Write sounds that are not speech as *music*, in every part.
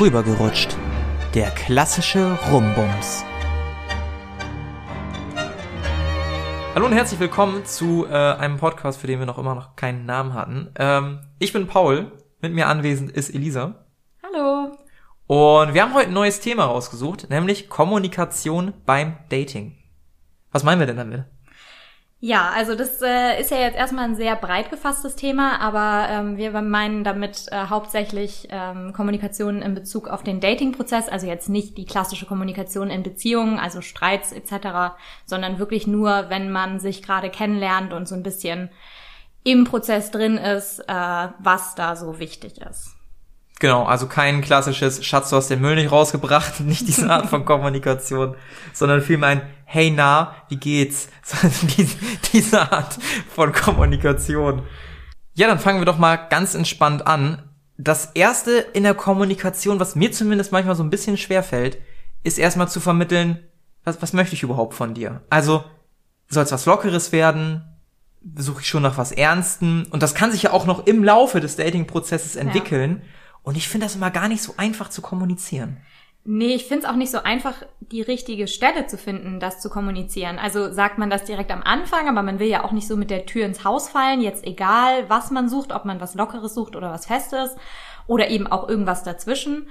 rübergerutscht. Der klassische Rumbums. Hallo und herzlich willkommen zu äh, einem Podcast, für den wir noch immer noch keinen Namen hatten. Ähm, ich bin Paul, mit mir anwesend ist Elisa. Hallo. Und wir haben heute ein neues Thema rausgesucht, nämlich Kommunikation beim Dating. Was meinen wir denn damit? Ja, also das äh, ist ja jetzt erstmal ein sehr breit gefasstes Thema, aber ähm, wir meinen damit äh, hauptsächlich ähm, Kommunikation in Bezug auf den Dating-Prozess, also jetzt nicht die klassische Kommunikation in Beziehungen, also Streits etc., sondern wirklich nur, wenn man sich gerade kennenlernt und so ein bisschen im Prozess drin ist, äh, was da so wichtig ist. Genau, also kein klassisches Schatz, du hast den Müll nicht rausgebracht, *laughs* nicht diese Art von Kommunikation, sondern vielmehr ein Hey na, wie geht's? *laughs* diese Art von Kommunikation. Ja, dann fangen wir doch mal ganz entspannt an. Das erste in der Kommunikation, was mir zumindest manchmal so ein bisschen schwer fällt, ist erstmal zu vermitteln, was, was möchte ich überhaupt von dir? Also, soll es was Lockeres werden? Suche ich schon nach was Ernstem? Und das kann sich ja auch noch im Laufe des Dating-Prozesses entwickeln. Ja. Und ich finde das immer gar nicht so einfach zu kommunizieren. Nee, ich finde es auch nicht so einfach, die richtige Stelle zu finden, das zu kommunizieren. Also sagt man das direkt am Anfang, aber man will ja auch nicht so mit der Tür ins Haus fallen, jetzt egal, was man sucht, ob man was Lockeres sucht oder was Festes oder eben auch irgendwas dazwischen.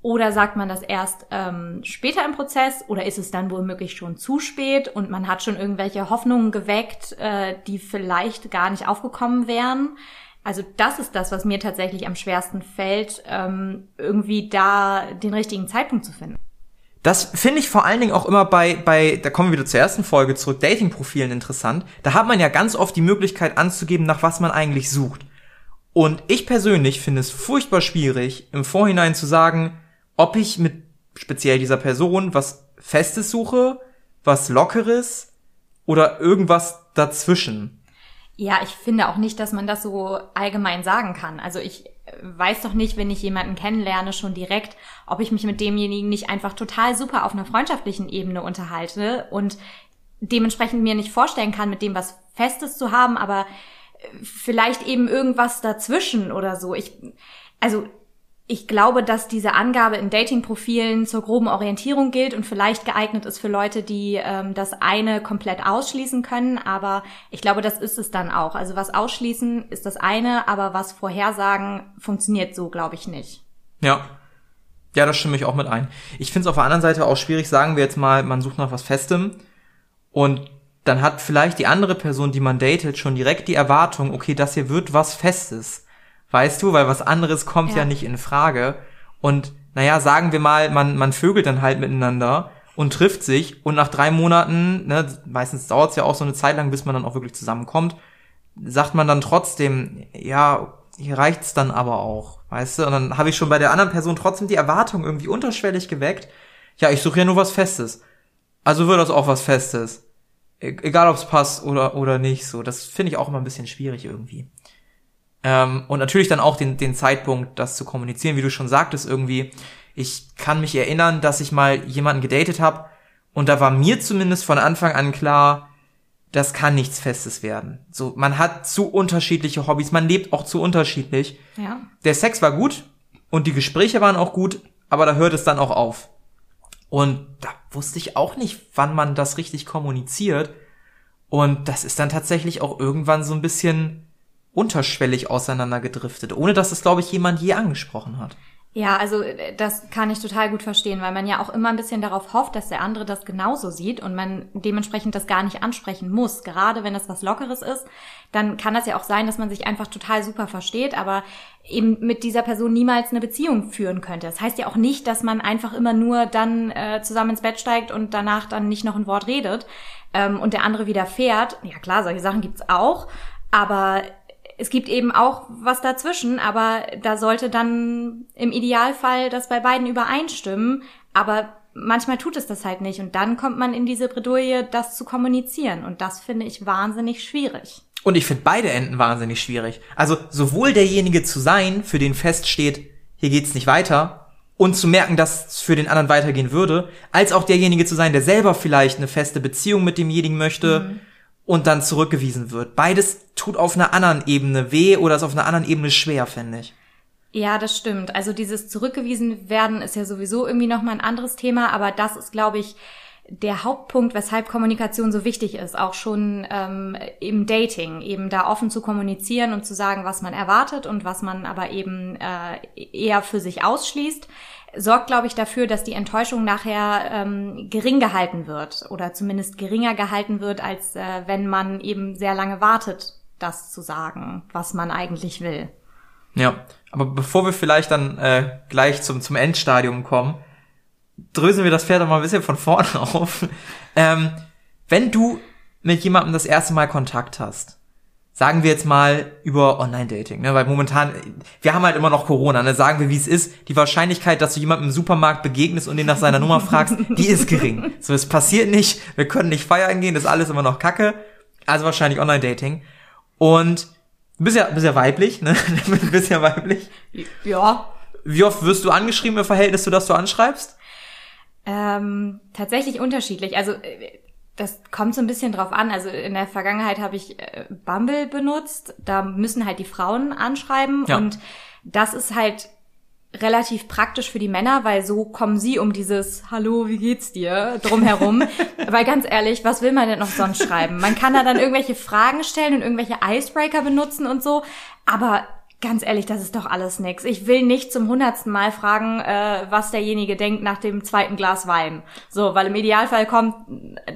Oder sagt man das erst ähm, später im Prozess oder ist es dann womöglich schon zu spät und man hat schon irgendwelche Hoffnungen geweckt, äh, die vielleicht gar nicht aufgekommen wären? Also das ist das, was mir tatsächlich am schwersten fällt, ähm, irgendwie da den richtigen Zeitpunkt zu finden. Das finde ich vor allen Dingen auch immer bei, bei, da kommen wir wieder zur ersten Folge zurück, Dating-Profilen interessant. Da hat man ja ganz oft die Möglichkeit anzugeben, nach was man eigentlich sucht. Und ich persönlich finde es furchtbar schwierig, im Vorhinein zu sagen, ob ich mit speziell dieser Person was Festes suche, was Lockeres oder irgendwas dazwischen. Ja, ich finde auch nicht, dass man das so allgemein sagen kann. Also ich weiß doch nicht, wenn ich jemanden kennenlerne, schon direkt, ob ich mich mit demjenigen nicht einfach total super auf einer freundschaftlichen Ebene unterhalte und dementsprechend mir nicht vorstellen kann, mit dem was Festes zu haben, aber vielleicht eben irgendwas dazwischen oder so. Ich, also ich glaube, dass diese Angabe in Dating-Profilen zur groben Orientierung gilt und vielleicht geeignet ist für Leute, die ähm, das eine komplett ausschließen können. Aber ich glaube, das ist es dann auch. Also was ausschließen ist das eine, aber was vorhersagen funktioniert so, glaube ich, nicht. Ja. Ja, das stimme ich auch mit ein. Ich finde es auf der anderen Seite auch schwierig, sagen wir jetzt mal, man sucht nach was Festem und dann hat vielleicht die andere Person, die man datet, schon direkt die Erwartung, okay, das hier wird was Festes weißt du, weil was anderes kommt ja, ja nicht in Frage. Und naja, sagen wir mal, man, man vögelt dann halt miteinander und trifft sich und nach drei Monaten, ne, meistens dauert es ja auch so eine Zeit lang, bis man dann auch wirklich zusammenkommt, sagt man dann trotzdem, ja, hier reicht's dann aber auch, weißt du? Und dann habe ich schon bei der anderen Person trotzdem die Erwartung irgendwie unterschwellig geweckt. Ja, ich suche ja nur was Festes. Also wird das auch was Festes. E egal, ob's passt oder, oder nicht, so. Das finde ich auch immer ein bisschen schwierig irgendwie. Ähm, und natürlich dann auch den, den Zeitpunkt, das zu kommunizieren, wie du schon sagtest, irgendwie. Ich kann mich erinnern, dass ich mal jemanden gedatet habe und da war mir zumindest von Anfang an klar, das kann nichts Festes werden. So, man hat zu unterschiedliche Hobbys, man lebt auch zu unterschiedlich. Ja. Der Sex war gut und die Gespräche waren auch gut, aber da hört es dann auch auf. Und da wusste ich auch nicht, wann man das richtig kommuniziert. Und das ist dann tatsächlich auch irgendwann so ein bisschen unterschwellig auseinandergedriftet, ohne dass es, glaube ich, jemand je angesprochen hat. Ja, also äh, das kann ich total gut verstehen, weil man ja auch immer ein bisschen darauf hofft, dass der andere das genauso sieht und man dementsprechend das gar nicht ansprechen muss. Gerade wenn es was Lockeres ist, dann kann das ja auch sein, dass man sich einfach total super versteht, aber eben mit dieser Person niemals eine Beziehung führen könnte. Das heißt ja auch nicht, dass man einfach immer nur dann äh, zusammen ins Bett steigt und danach dann nicht noch ein Wort redet ähm, und der andere wieder fährt. Ja klar, solche Sachen gibt's auch, aber es gibt eben auch was dazwischen, aber da sollte dann im Idealfall das bei beiden übereinstimmen. Aber manchmal tut es das halt nicht. Und dann kommt man in diese Bredouille, das zu kommunizieren. Und das finde ich wahnsinnig schwierig. Und ich finde beide Enden wahnsinnig schwierig. Also sowohl derjenige zu sein, für den feststeht, hier geht's nicht weiter, und zu merken, dass es für den anderen weitergehen würde, als auch derjenige zu sein, der selber vielleicht eine feste Beziehung mit demjenigen möchte. Mhm und dann zurückgewiesen wird. Beides tut auf einer anderen Ebene weh oder ist auf einer anderen Ebene schwer, finde ich. Ja, das stimmt. Also dieses zurückgewiesen werden ist ja sowieso irgendwie nochmal ein anderes Thema, aber das ist, glaube ich, der Hauptpunkt, weshalb Kommunikation so wichtig ist, auch schon ähm, im Dating, eben da offen zu kommunizieren und zu sagen, was man erwartet und was man aber eben äh, eher für sich ausschließt, sorgt, glaube ich, dafür, dass die Enttäuschung nachher ähm, gering gehalten wird oder zumindest geringer gehalten wird, als äh, wenn man eben sehr lange wartet, das zu sagen, was man eigentlich will. Ja, aber bevor wir vielleicht dann äh, gleich zum, zum Endstadium kommen, drösen wir das Pferd mal ein bisschen von vorne *laughs* auf. Ähm, wenn du mit jemandem das erste Mal Kontakt hast, sagen wir jetzt mal über Online-Dating, ne? weil momentan, wir haben halt immer noch Corona, ne? sagen wir, wie es ist, die Wahrscheinlichkeit, dass du jemandem im Supermarkt begegnest und den nach seiner Nummer fragst, *laughs* die ist gering. So, es passiert nicht, wir können nicht feiern gehen, das ist alles immer noch Kacke, also wahrscheinlich Online-Dating. Und Du bist ja, bist ja weiblich, ne? *laughs* Du bist ja weiblich. Ja. Wie oft wirst du angeschrieben im Verhältnis zu das du anschreibst? Ähm, tatsächlich unterschiedlich. Also äh, das kommt so ein bisschen drauf an. Also in der Vergangenheit habe ich äh, Bumble benutzt. Da müssen halt die Frauen anschreiben ja. und das ist halt relativ praktisch für die Männer, weil so kommen sie um dieses Hallo, wie geht's dir drumherum. *laughs* weil ganz ehrlich, was will man denn noch sonst schreiben? Man kann da dann irgendwelche Fragen stellen und irgendwelche Icebreaker benutzen und so, aber ganz ehrlich, das ist doch alles nix. Ich will nicht zum hundertsten Mal fragen, äh, was derjenige denkt nach dem zweiten Glas Wein. So, weil im Idealfall kommt,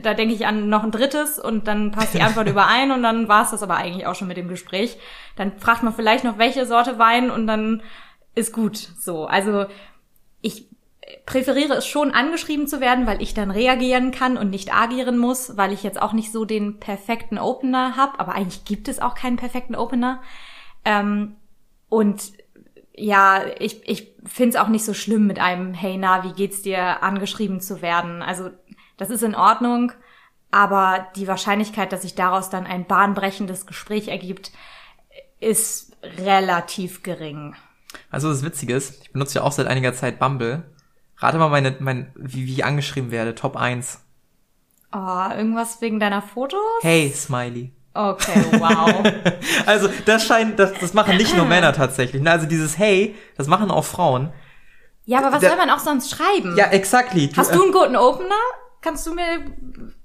da denke ich an noch ein drittes und dann passt die *laughs* Antwort überein und dann war es das aber eigentlich auch schon mit dem Gespräch. Dann fragt man vielleicht noch, welche Sorte Wein und dann ist gut. So, also ich präferiere es schon, angeschrieben zu werden, weil ich dann reagieren kann und nicht agieren muss, weil ich jetzt auch nicht so den perfekten Opener habe. Aber eigentlich gibt es auch keinen perfekten Opener. Ähm, und ja, ich, ich finde es auch nicht so schlimm mit einem Hey na, wie geht's dir, angeschrieben zu werden. Also das ist in Ordnung, aber die Wahrscheinlichkeit, dass sich daraus dann ein bahnbrechendes Gespräch ergibt, ist relativ gering. Also das Witzige ist, ich benutze ja auch seit einiger Zeit Bumble. Rate mal meine, mein, wie, wie ich angeschrieben werde, Top 1. Oh, irgendwas wegen deiner Fotos? Hey, Smiley. Okay, wow. *laughs* also das scheint, das, das machen nicht nur Männer tatsächlich. Also dieses Hey, das machen auch Frauen. Ja, aber was da, soll man auch sonst schreiben? Ja, exactly. Hast du, äh, einen guten Opener? Kannst du mir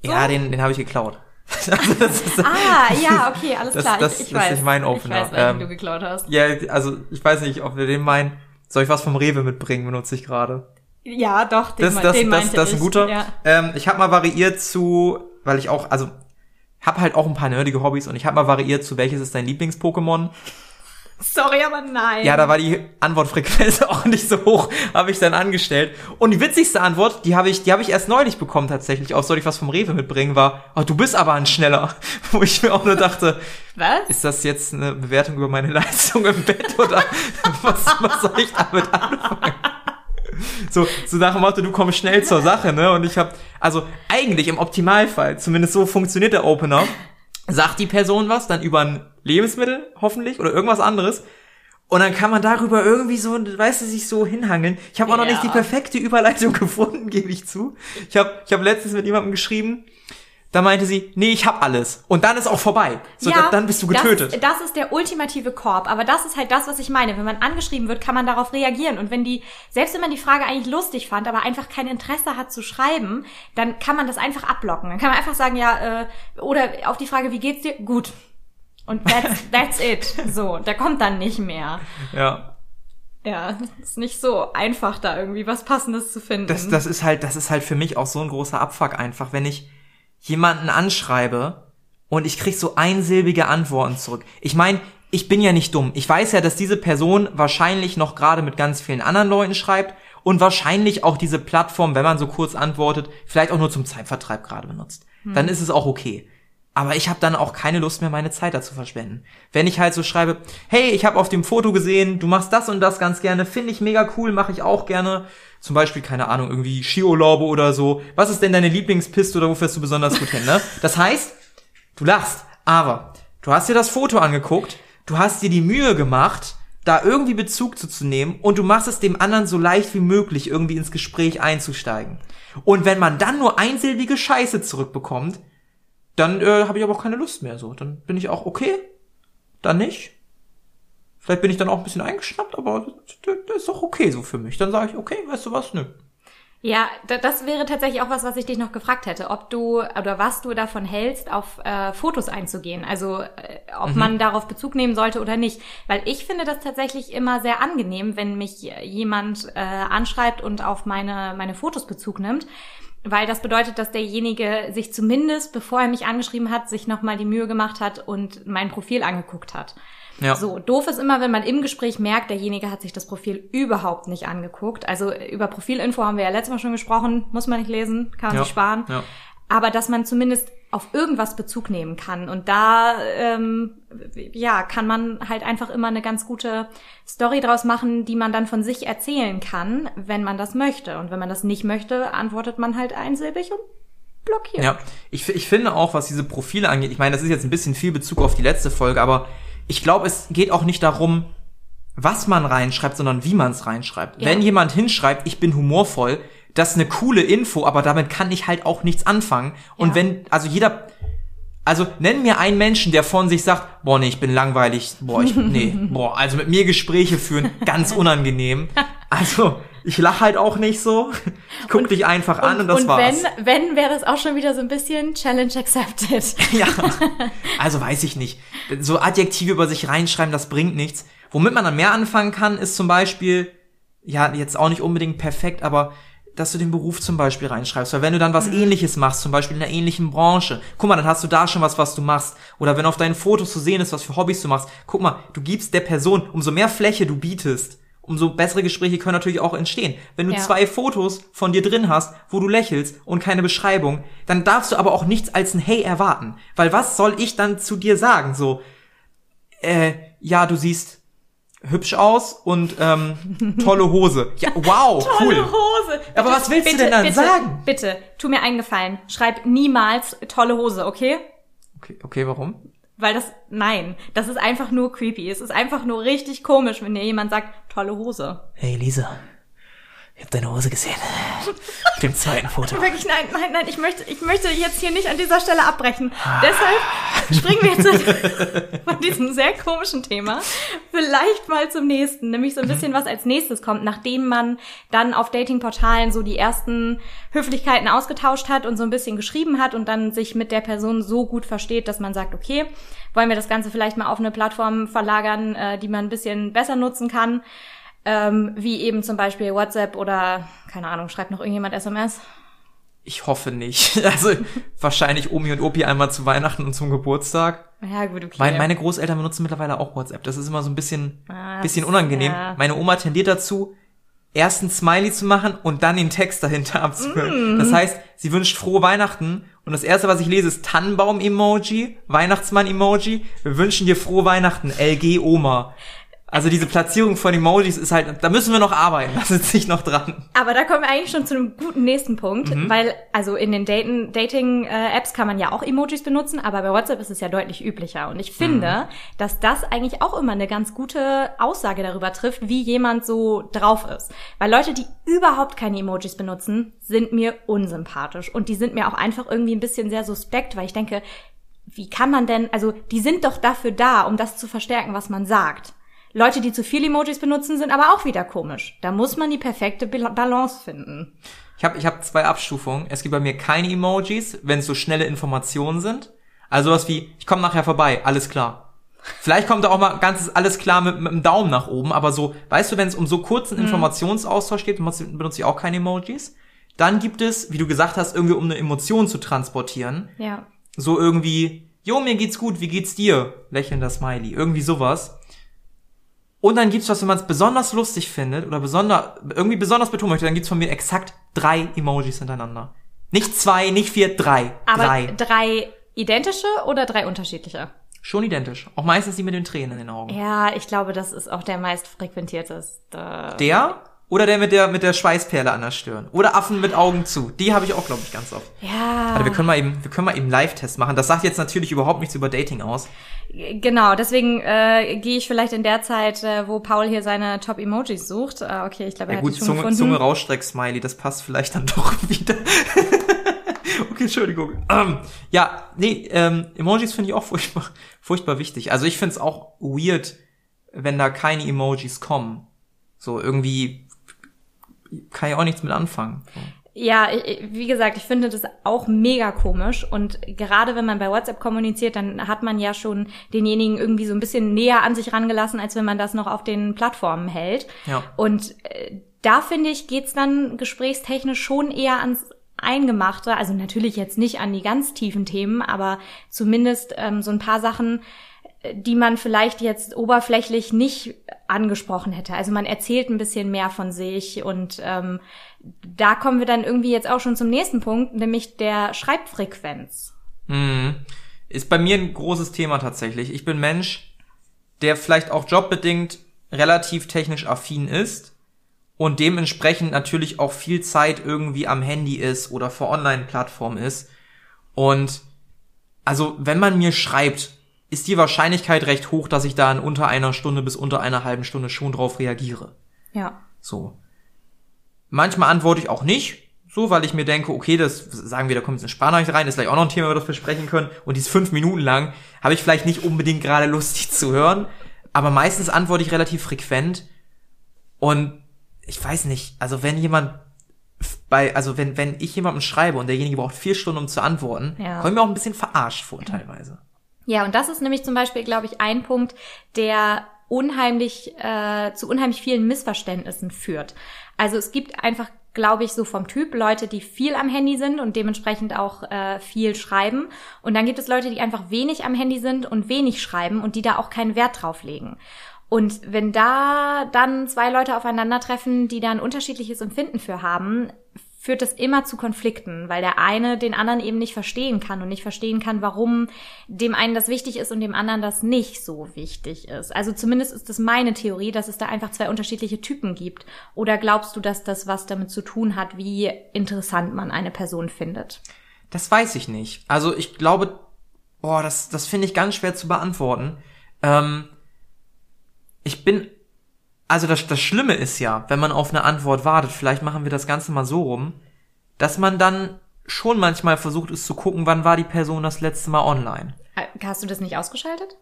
so? Ja, den, den habe ich geklaut. *laughs* also das ist, ah, ja, okay, alles klar. Das, ich, ich das weiß, ist nicht mein Opener. Ich weiß, welchen ähm, du geklaut hast. Ja, also ich weiß nicht, ob wir den meinen. Soll ich was vom Rewe mitbringen, benutze ich gerade. Ja, doch, den, das, das, den das, das ist ein guter. Ja. Ähm, ich habe mal variiert zu, weil ich auch, also habe halt auch ein paar nerdige Hobbys und ich habe mal variiert zu welches ist dein Lieblings-Pokémon Sorry, aber nein. Ja, da war die Antwortfrequenz *laughs* auch nicht so hoch, habe ich dann angestellt. Und die witzigste Antwort, die habe ich, die habe ich erst neulich bekommen tatsächlich. Auch soll ich was vom Rewe mitbringen, war, oh, du bist aber ein schneller. *laughs* Wo ich mir auch nur dachte, was? Ist das jetzt eine Bewertung über meine Leistung im Bett oder *laughs* was, was soll ich damit anfangen? So, so nach dem Motto, du kommst schnell zur Sache, ne? Und ich habe, also eigentlich im Optimalfall, zumindest so funktioniert der Opener, sagt die Person was, dann über ein Lebensmittel hoffentlich oder irgendwas anderes. Und dann kann man darüber irgendwie so, weißt du, sich so hinhangeln. Ich habe auch ja. noch nicht die perfekte Überleitung *laughs* gefunden, gebe ich zu. Ich habe ich hab letztens mit jemandem geschrieben, da meinte sie, nee, ich hab alles. Und dann ist auch vorbei. So, ja, dann bist du getötet. Das, das ist der ultimative Korb. Aber das ist halt das, was ich meine. Wenn man angeschrieben wird, kann man darauf reagieren. Und wenn die, selbst wenn man die Frage eigentlich lustig fand, aber einfach kein Interesse hat zu schreiben, dann kann man das einfach abblocken. Dann kann man einfach sagen, ja, äh, oder auf die Frage, wie geht's dir? Gut. Und that's, *laughs* that's it. So, der kommt dann nicht mehr. Ja. Ja, ist nicht so einfach, da irgendwie was Passendes zu finden. Das, das ist halt, das ist halt für mich auch so ein großer Abfuck einfach, wenn ich jemanden anschreibe und ich krieg so einsilbige Antworten zurück. Ich meine, ich bin ja nicht dumm. Ich weiß ja, dass diese Person wahrscheinlich noch gerade mit ganz vielen anderen Leuten schreibt und wahrscheinlich auch diese Plattform, wenn man so kurz antwortet, vielleicht auch nur zum Zeitvertreib gerade benutzt. Hm. Dann ist es auch okay. Aber ich habe dann auch keine Lust mehr, meine Zeit dazu verschwenden. Wenn ich halt so schreibe, hey, ich habe auf dem Foto gesehen, du machst das und das ganz gerne, finde ich mega cool, mache ich auch gerne. Zum Beispiel, keine Ahnung, irgendwie Skiurlaube oder so. Was ist denn deine Lieblingspiste oder wo fährst du besonders gut hin, ne? *laughs* Das heißt, du lachst, aber du hast dir das Foto angeguckt, du hast dir die Mühe gemacht, da irgendwie Bezug zu, zu nehmen und du machst es dem anderen so leicht wie möglich, irgendwie ins Gespräch einzusteigen. Und wenn man dann nur einsilbige Scheiße zurückbekommt, dann äh, habe ich aber auch keine Lust mehr so. Dann bin ich auch okay, dann nicht. Vielleicht bin ich dann auch ein bisschen eingeschnappt, aber das, das ist doch okay so für mich. Dann sage ich, okay, weißt du was, nö. Ja, da- das wäre tatsächlich auch was, was ich dich noch gefragt hätte, ob du oder was du davon hältst, auf äh, Fotos einzugehen. Also äh, ob man darauf Bezug nehmen sollte oder nicht. Weil ich finde das tatsächlich immer sehr angenehm, wenn mich jemand äh, anschreibt und auf meine, meine Fotos Bezug nimmt. Weil das bedeutet, dass derjenige sich zumindest, bevor er mich angeschrieben hat, sich nochmal die Mühe gemacht hat und mein Profil angeguckt hat. Ja. So, doof ist immer, wenn man im Gespräch merkt, derjenige hat sich das Profil überhaupt nicht angeguckt. Also über Profilinfo haben wir ja letztes Mal schon gesprochen, muss man nicht lesen, kann man Ja, sich sparen. ja. Aber dass man zumindest auf irgendwas Bezug nehmen kann. Und da, ähm, ja, kann man halt einfach immer eine ganz gute Story draus machen, die man dann von sich erzählen kann, wenn man das möchte. Und wenn man das nicht möchte, antwortet man halt einsilbig und blockiert. Ja, ich, ich finde auch, was diese Profile angeht, ich meine, das ist jetzt ein bisschen viel Bezug auf die letzte Folge, aber ich glaube, es geht auch nicht darum, was man reinschreibt, sondern wie man es reinschreibt. Ja. Wenn jemand hinschreibt, ich bin humorvoll, das ist eine coole Info, aber damit kann ich halt auch nichts anfangen. Und Ja. wenn, also jeder, also nenn mir einen Menschen, der von sich sagt, boah, nee, ich bin langweilig, boah, ich, *laughs* nee, boah, also mit mir Gespräche führen, ganz *laughs* unangenehm. Also, ich lach halt auch nicht so. Ich guck dich einfach an und das und war's. wenn, wenn wäre das auch schon wieder so ein bisschen Challenge accepted. *laughs* Ja, also weiß ich nicht. So Adjektive über sich reinschreiben, das bringt nichts. Womit man dann mehr anfangen kann, ist zum Beispiel, ja, jetzt auch nicht unbedingt perfekt, aber dass du den Beruf zum Beispiel reinschreibst. Weil wenn du dann was ähnliches machst, zum Beispiel in einer ähnlichen Branche, guck mal, dann hast du da schon was, was du machst. Oder wenn auf deinen Fotos zu sehen ist, was für Hobbys du machst, guck mal, du gibst der Person, umso mehr Fläche du bietest, umso bessere Gespräche können natürlich auch entstehen. Wenn du Ja. zwei Fotos von dir drin hast, wo du lächelst und keine Beschreibung, dann darfst du aber auch nichts als ein Hey erwarten. Weil was soll ich dann zu dir sagen? So, äh, ja, du siehst hübsch aus und ähm, *laughs* tolle Hose. Ja, wow, cool. Tolle Hose. Aber was willst du bitte, denn dann bitte, sagen? Bitte, tu mir einen Gefallen. Schreib niemals tolle Hose, okay? Okay, okay, warum? Weil das, nein, das ist einfach nur creepy. Es ist einfach nur richtig komisch, wenn dir jemand sagt, tolle Hose. Hey Lisa, ich hab deine Hose gesehen. Auf dem zweiten Foto. Wirklich, nein, nein, nein, ich möchte, ich möchte jetzt hier nicht an dieser Stelle abbrechen. Deshalb springen wir jetzt *laughs* von diesem sehr komischen Thema vielleicht mal zum nächsten, nämlich so ein bisschen was als nächstes kommt, nachdem man dann auf Datingportalen so die ersten Höflichkeiten ausgetauscht hat und so ein bisschen geschrieben hat und dann sich mit der Person so gut versteht, dass man sagt, okay, wollen wir das Ganze vielleicht mal auf eine Plattform verlagern, äh, die man ein bisschen besser nutzen kann. Ähm, wie eben zum Beispiel WhatsApp oder, keine Ahnung, schreibt noch irgendjemand SMS? Ich hoffe nicht. *laughs* Also wahrscheinlich Omi und Opi einmal zu Weihnachten und zum Geburtstag. Ja, gut, okay. Weil meine Großeltern benutzen mittlerweile auch WhatsApp. Das ist immer so ein bisschen, Ah, bisschen unangenehm. ja. Meine Oma tendiert dazu, erst ein Smiley zu machen und dann den Text dahinter abzuhören. Mm. Das heißt, sie wünscht frohe Weihnachten und das erste, was ich lese, ist Tannenbaum-Emoji, Weihnachtsmann-Emoji. Wir wünschen dir frohe Weihnachten, LG Oma. Also diese Platzierung von Emojis ist halt, da müssen wir noch arbeiten, *laughs* da sitze ich noch dran. Aber da kommen wir eigentlich schon zu einem guten nächsten Punkt, Mhm. weil also in den Dating-Apps kann man ja auch Emojis benutzen, aber bei WhatsApp ist es ja deutlich üblicher. Und ich Mhm. finde, dass das eigentlich auch immer eine ganz gute Aussage darüber trifft, wie jemand so drauf ist. Weil Leute, die überhaupt keine Emojis benutzen, sind mir unsympathisch. Und die sind mir auch einfach irgendwie ein bisschen sehr suspekt, weil ich denke, wie kann man denn, also die sind doch dafür da, um das zu verstärken, was man sagt. Leute, die zu viel Emojis benutzen, sind aber auch wieder komisch. Da muss man die perfekte Balance finden. Ich habe ich hab zwei Abstufungen. Es gibt bei mir keine Emojis, wenn es so schnelle Informationen sind. Also was wie, ich komme nachher vorbei, alles klar. Vielleicht kommt da auch mal ganzes alles klar mit, mit dem Daumen nach oben, aber so, weißt du, wenn es um so kurzen Informationsaustausch geht, benutze, benutze ich auch keine Emojis. Dann gibt es, wie du gesagt hast, irgendwie um eine Emotion zu transportieren, Ja. so irgendwie, jo, mir geht's gut, wie geht's dir? Lächelnder Smiley, irgendwie sowas. Und dann gibt's was, wenn man es besonders lustig findet oder besonder, irgendwie besonders betonen möchte, dann gibt's von mir exakt drei Emojis hintereinander. Nicht zwei, nicht vier, drei. Aber drei. drei identische oder drei unterschiedliche? Schon identisch. Auch meistens die mit den Tränen in den Augen. Ja, ich glaube, das ist auch der meist frequentierteste. Der oder der mit der mit der Schweißperle an der Stirn. Oder Affen mit Augen zu. Die habe ich auch, glaube ich, ganz oft. Ja. Warte, wir können mal eben, wir können mal eben Live-Test machen. Das sagt jetzt natürlich überhaupt nichts über Dating aus. Genau, deswegen äh, gehe ich vielleicht in der Zeit, äh, wo Paul hier seine Top-Emojis sucht. Äh, okay, ich glaube, er Ja hat gut, die schon Zunge, gefunden. Zunge Rausstreck-Smiley, das passt vielleicht dann *laughs* doch wieder. *laughs* okay, Entschuldigung. Ähm, ja, nee, ähm, Emojis finde ich auch furchtbar, *laughs* furchtbar wichtig. Also ich finde es auch weird, wenn da keine Emojis kommen. So irgendwie kann ich auch nichts mit anfangen. So. Ja, wie gesagt, ich finde das auch mega komisch. Und gerade wenn man bei WhatsApp kommuniziert, dann hat man ja schon denjenigen irgendwie so ein bisschen näher an sich rangelassen, als wenn man das noch auf den Plattformen hält. Ja. Und äh, da finde ich, geht's dann gesprächstechnisch schon eher ans Eingemachte. Also natürlich jetzt nicht an die ganz tiefen Themen, aber zumindest ähm, so ein paar Sachen, die man vielleicht jetzt oberflächlich nicht angesprochen hätte. Also man erzählt ein bisschen mehr von sich und ähm, da kommen wir dann irgendwie jetzt auch schon zum nächsten Punkt, nämlich der Schreibfrequenz. Mhm. Ist bei mir ein großes Thema tatsächlich. Ich bin Mensch, der vielleicht auch jobbedingt relativ technisch affin ist und dementsprechend natürlich auch viel Zeit irgendwie am Handy ist oder vor Online-Plattformen ist. Und also wenn man mir schreibt, ist die Wahrscheinlichkeit recht hoch, dass ich da in unter einer Stunde bis unter einer halben Stunde schon drauf reagiere. Ja. So. Manchmal antworte ich auch nicht, so, weil ich mir denke, okay, das sagen wir, da kommt jetzt eine Sparnachricht rein, ist vielleicht auch noch ein Thema, über das wir sprechen können, und die ist fünf Minuten lang, habe ich vielleicht nicht unbedingt gerade lustig zu hören, aber meistens antworte ich relativ frequent und ich weiß nicht, also wenn jemand bei, also wenn, wenn ich jemandem schreibe und derjenige braucht vier Stunden, um zu antworten, Ja. komme ich mir auch ein bisschen verarscht vor, teilweise. Ja, und das ist nämlich zum Beispiel, glaube ich, ein Punkt, der unheimlich äh, zu unheimlich vielen Missverständnissen führt. Also es gibt einfach, glaube ich, so vom Typ Leute, die viel am Handy sind und dementsprechend auch äh, viel schreiben. Und dann gibt es Leute, die einfach wenig am Handy sind und wenig schreiben und die da auch keinen Wert drauf legen. Und wenn da dann zwei Leute aufeinandertreffen, die da ein unterschiedliches Empfinden für haben, führt das immer zu Konflikten, weil der eine den anderen eben nicht verstehen kann und nicht verstehen kann, warum dem einen das wichtig ist und dem anderen das nicht so wichtig ist. Also zumindest ist das meine Theorie, dass es da einfach zwei unterschiedliche Typen gibt. Oder glaubst du, dass das was damit zu tun hat, wie interessant man eine Person findet? Das weiß ich nicht. Also ich glaube, boah, das, das finde ich ganz schwer zu beantworten. Ähm, ich bin, also das, das Schlimme ist ja, wenn man auf eine Antwort wartet, vielleicht machen wir das Ganze mal so rum, dass man dann schon manchmal versucht ist zu gucken, wann war die Person das letzte Mal online. Hast du das nicht ausgeschaltet?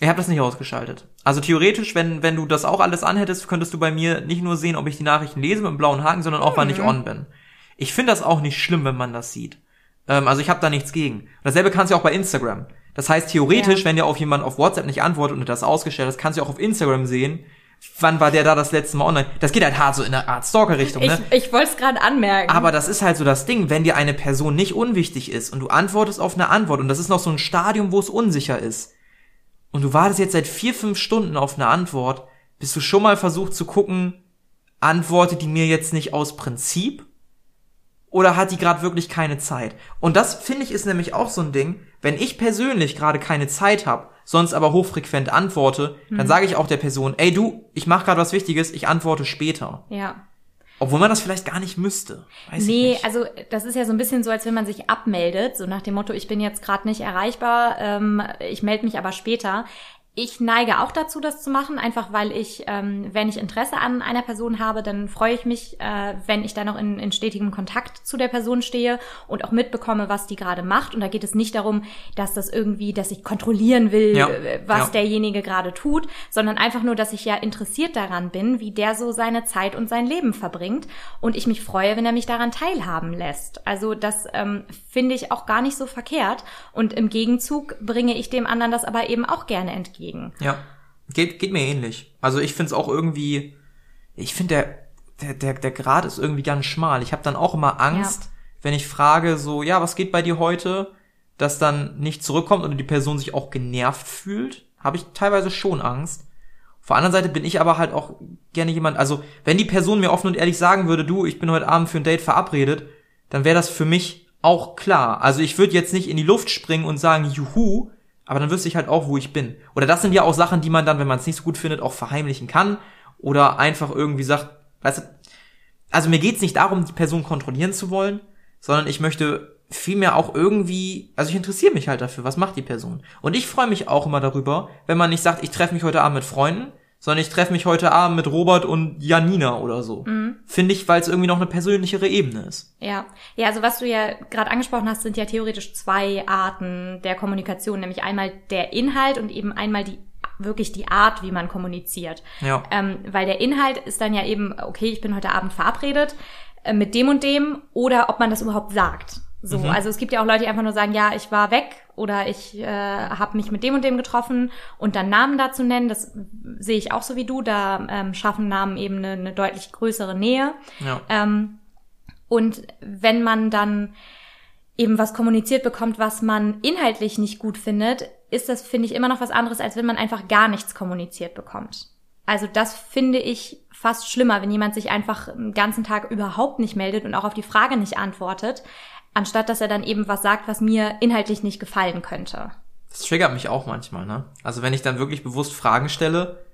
Ich habe das nicht ausgeschaltet. Also theoretisch, wenn, wenn du das auch alles anhättest, könntest du bei mir nicht nur sehen, ob ich die Nachrichten lese mit einem blauen Haken, sondern auch, wann ich on bin. Ich finde das auch nicht schlimm, wenn man das sieht. Ähm, also ich habe da nichts gegen. Dasselbe kannst du ja auch bei Instagram. Das heißt, theoretisch, Ja. wenn dir auf jemand auf WhatsApp nicht antwortet und du das ausgestellt hast, kannst du auch auf Instagram sehen, wann war der da das letzte Mal online. Das geht halt hart so in eine Art Stalker-Richtung, ne? Ich, ich wollte es gerade anmerken. Aber das ist halt so das Ding, wenn dir eine Person nicht unwichtig ist und du antwortest auf eine Antwort und das ist noch so ein Stadium, wo es unsicher ist und du wartest jetzt seit vier, fünf Stunden auf eine Antwort, bist du schon mal versucht zu gucken, antwortet die mir jetzt nicht aus Prinzip oder hat die gerade wirklich keine Zeit? Und das finde ich ist nämlich auch so ein Ding, wenn ich persönlich gerade keine Zeit habe, sonst aber hochfrequent antworte, dann sage ich auch der Person, ey du, ich mache gerade was Wichtiges, ich antworte später. ja. Obwohl man das vielleicht gar nicht müsste. Weiß ich Nee, nicht. also das ist ja so ein bisschen so, als wenn man sich abmeldet, so nach dem Motto, ich bin jetzt gerade nicht erreichbar, ähm, ich melde mich aber später. Ich neige auch dazu, das zu machen, einfach weil ich, ähm, wenn ich Interesse an einer Person habe, dann freue ich mich, äh, wenn ich da noch in, in stetigem Kontakt zu der Person stehe und auch mitbekomme, was die gerade macht. Und da geht es nicht darum, dass das irgendwie, dass ich kontrollieren will, Ja, äh, was ja. derjenige gerade tut, sondern einfach nur, dass ich ja interessiert daran bin, wie der so seine Zeit und sein Leben verbringt und ich mich freue, wenn er mich daran teilhaben lässt. Also das ähm, finde ich auch gar nicht so verkehrt und im Gegenzug bringe ich dem anderen das aber eben auch gerne entgegen. Ja, geht, geht mir ähnlich. Also ich find's auch irgendwie, ich finde der, der, der, der Grad ist irgendwie ganz schmal. Ich habe dann auch immer Angst, wenn ich frage so, ja, was geht bei dir heute, dass dann nicht zurückkommt oder die Person sich auch genervt fühlt, habe ich teilweise schon Angst. Auf der anderen Seite bin ich aber halt auch gerne jemand, also wenn die Person mir offen und ehrlich sagen würde, du, ich bin heute Abend für ein Date verabredet, dann wäre das für mich auch klar. Also ich würde jetzt nicht in die Luft springen und sagen, juhu, aber dann wüsste ich halt auch, wo ich bin. Oder das sind ja auch Sachen, die man dann, wenn man es nicht so gut findet, auch verheimlichen kann. Oder einfach irgendwie sagt, weißt du, also mir geht's nicht darum, die Person kontrollieren zu wollen, sondern ich möchte vielmehr auch irgendwie, also ich interessiere mich halt dafür, was macht die Person. Und ich freue mich auch immer darüber, wenn man nicht sagt, ich treffe mich heute Abend mit Freunden, sondern ich treffe mich heute Abend mit Robert und Janina oder so. Finde ich, weil es irgendwie noch eine persönlichere Ebene ist. Ja, ja, also was du ja gerade angesprochen hast, sind ja theoretisch zwei Arten der Kommunikation, nämlich einmal der Inhalt und eben einmal die wirklich die Art, wie man kommuniziert. Ja. Ähm, weil der Inhalt ist dann ja eben, okay, ich bin heute Abend verabredet äh, mit dem und dem oder ob man das überhaupt sagt. So, Mhm. also es gibt ja auch Leute, die einfach nur sagen, ja, ich war weg oder ich äh, habe mich mit dem und dem getroffen und dann Namen dazu nennen, das sehe ich auch so wie du, da ähm, schaffen Namen eben eine, eine deutlich größere Nähe. Ja. Ähm, und wenn man dann eben was kommuniziert bekommt, was man inhaltlich nicht gut findet, ist das, finde ich, immer noch was anderes, als wenn man einfach gar nichts kommuniziert bekommt. Also das finde ich fast schlimmer, wenn jemand sich einfach den ganzen Tag überhaupt nicht meldet und auch auf die Frage nicht antwortet, anstatt dass er dann eben was sagt, was mir inhaltlich nicht gefallen könnte. Das triggert mich auch manchmal, ne? Also wenn ich dann wirklich bewusst Fragen stelle,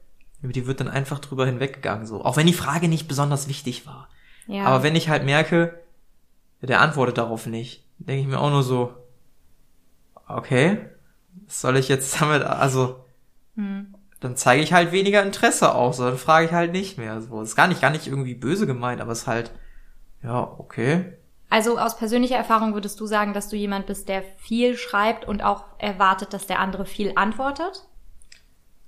über die wird dann einfach drüber hinweggegangen, so. Auch wenn die Frage nicht besonders wichtig war. Ja. Aber wenn ich halt merke, der antwortet darauf nicht, denke ich mir auch nur so, okay, was soll ich jetzt damit, also, Hm. dann zeige ich halt weniger Interesse auch, so, dann frage ich halt nicht mehr, so. Ist gar nicht, gar nicht irgendwie böse gemeint, aber es ist halt, ja, okay. Also aus persönlicher Erfahrung würdest du sagen, dass du jemand bist, der viel schreibt und auch erwartet, dass der andere viel antwortet?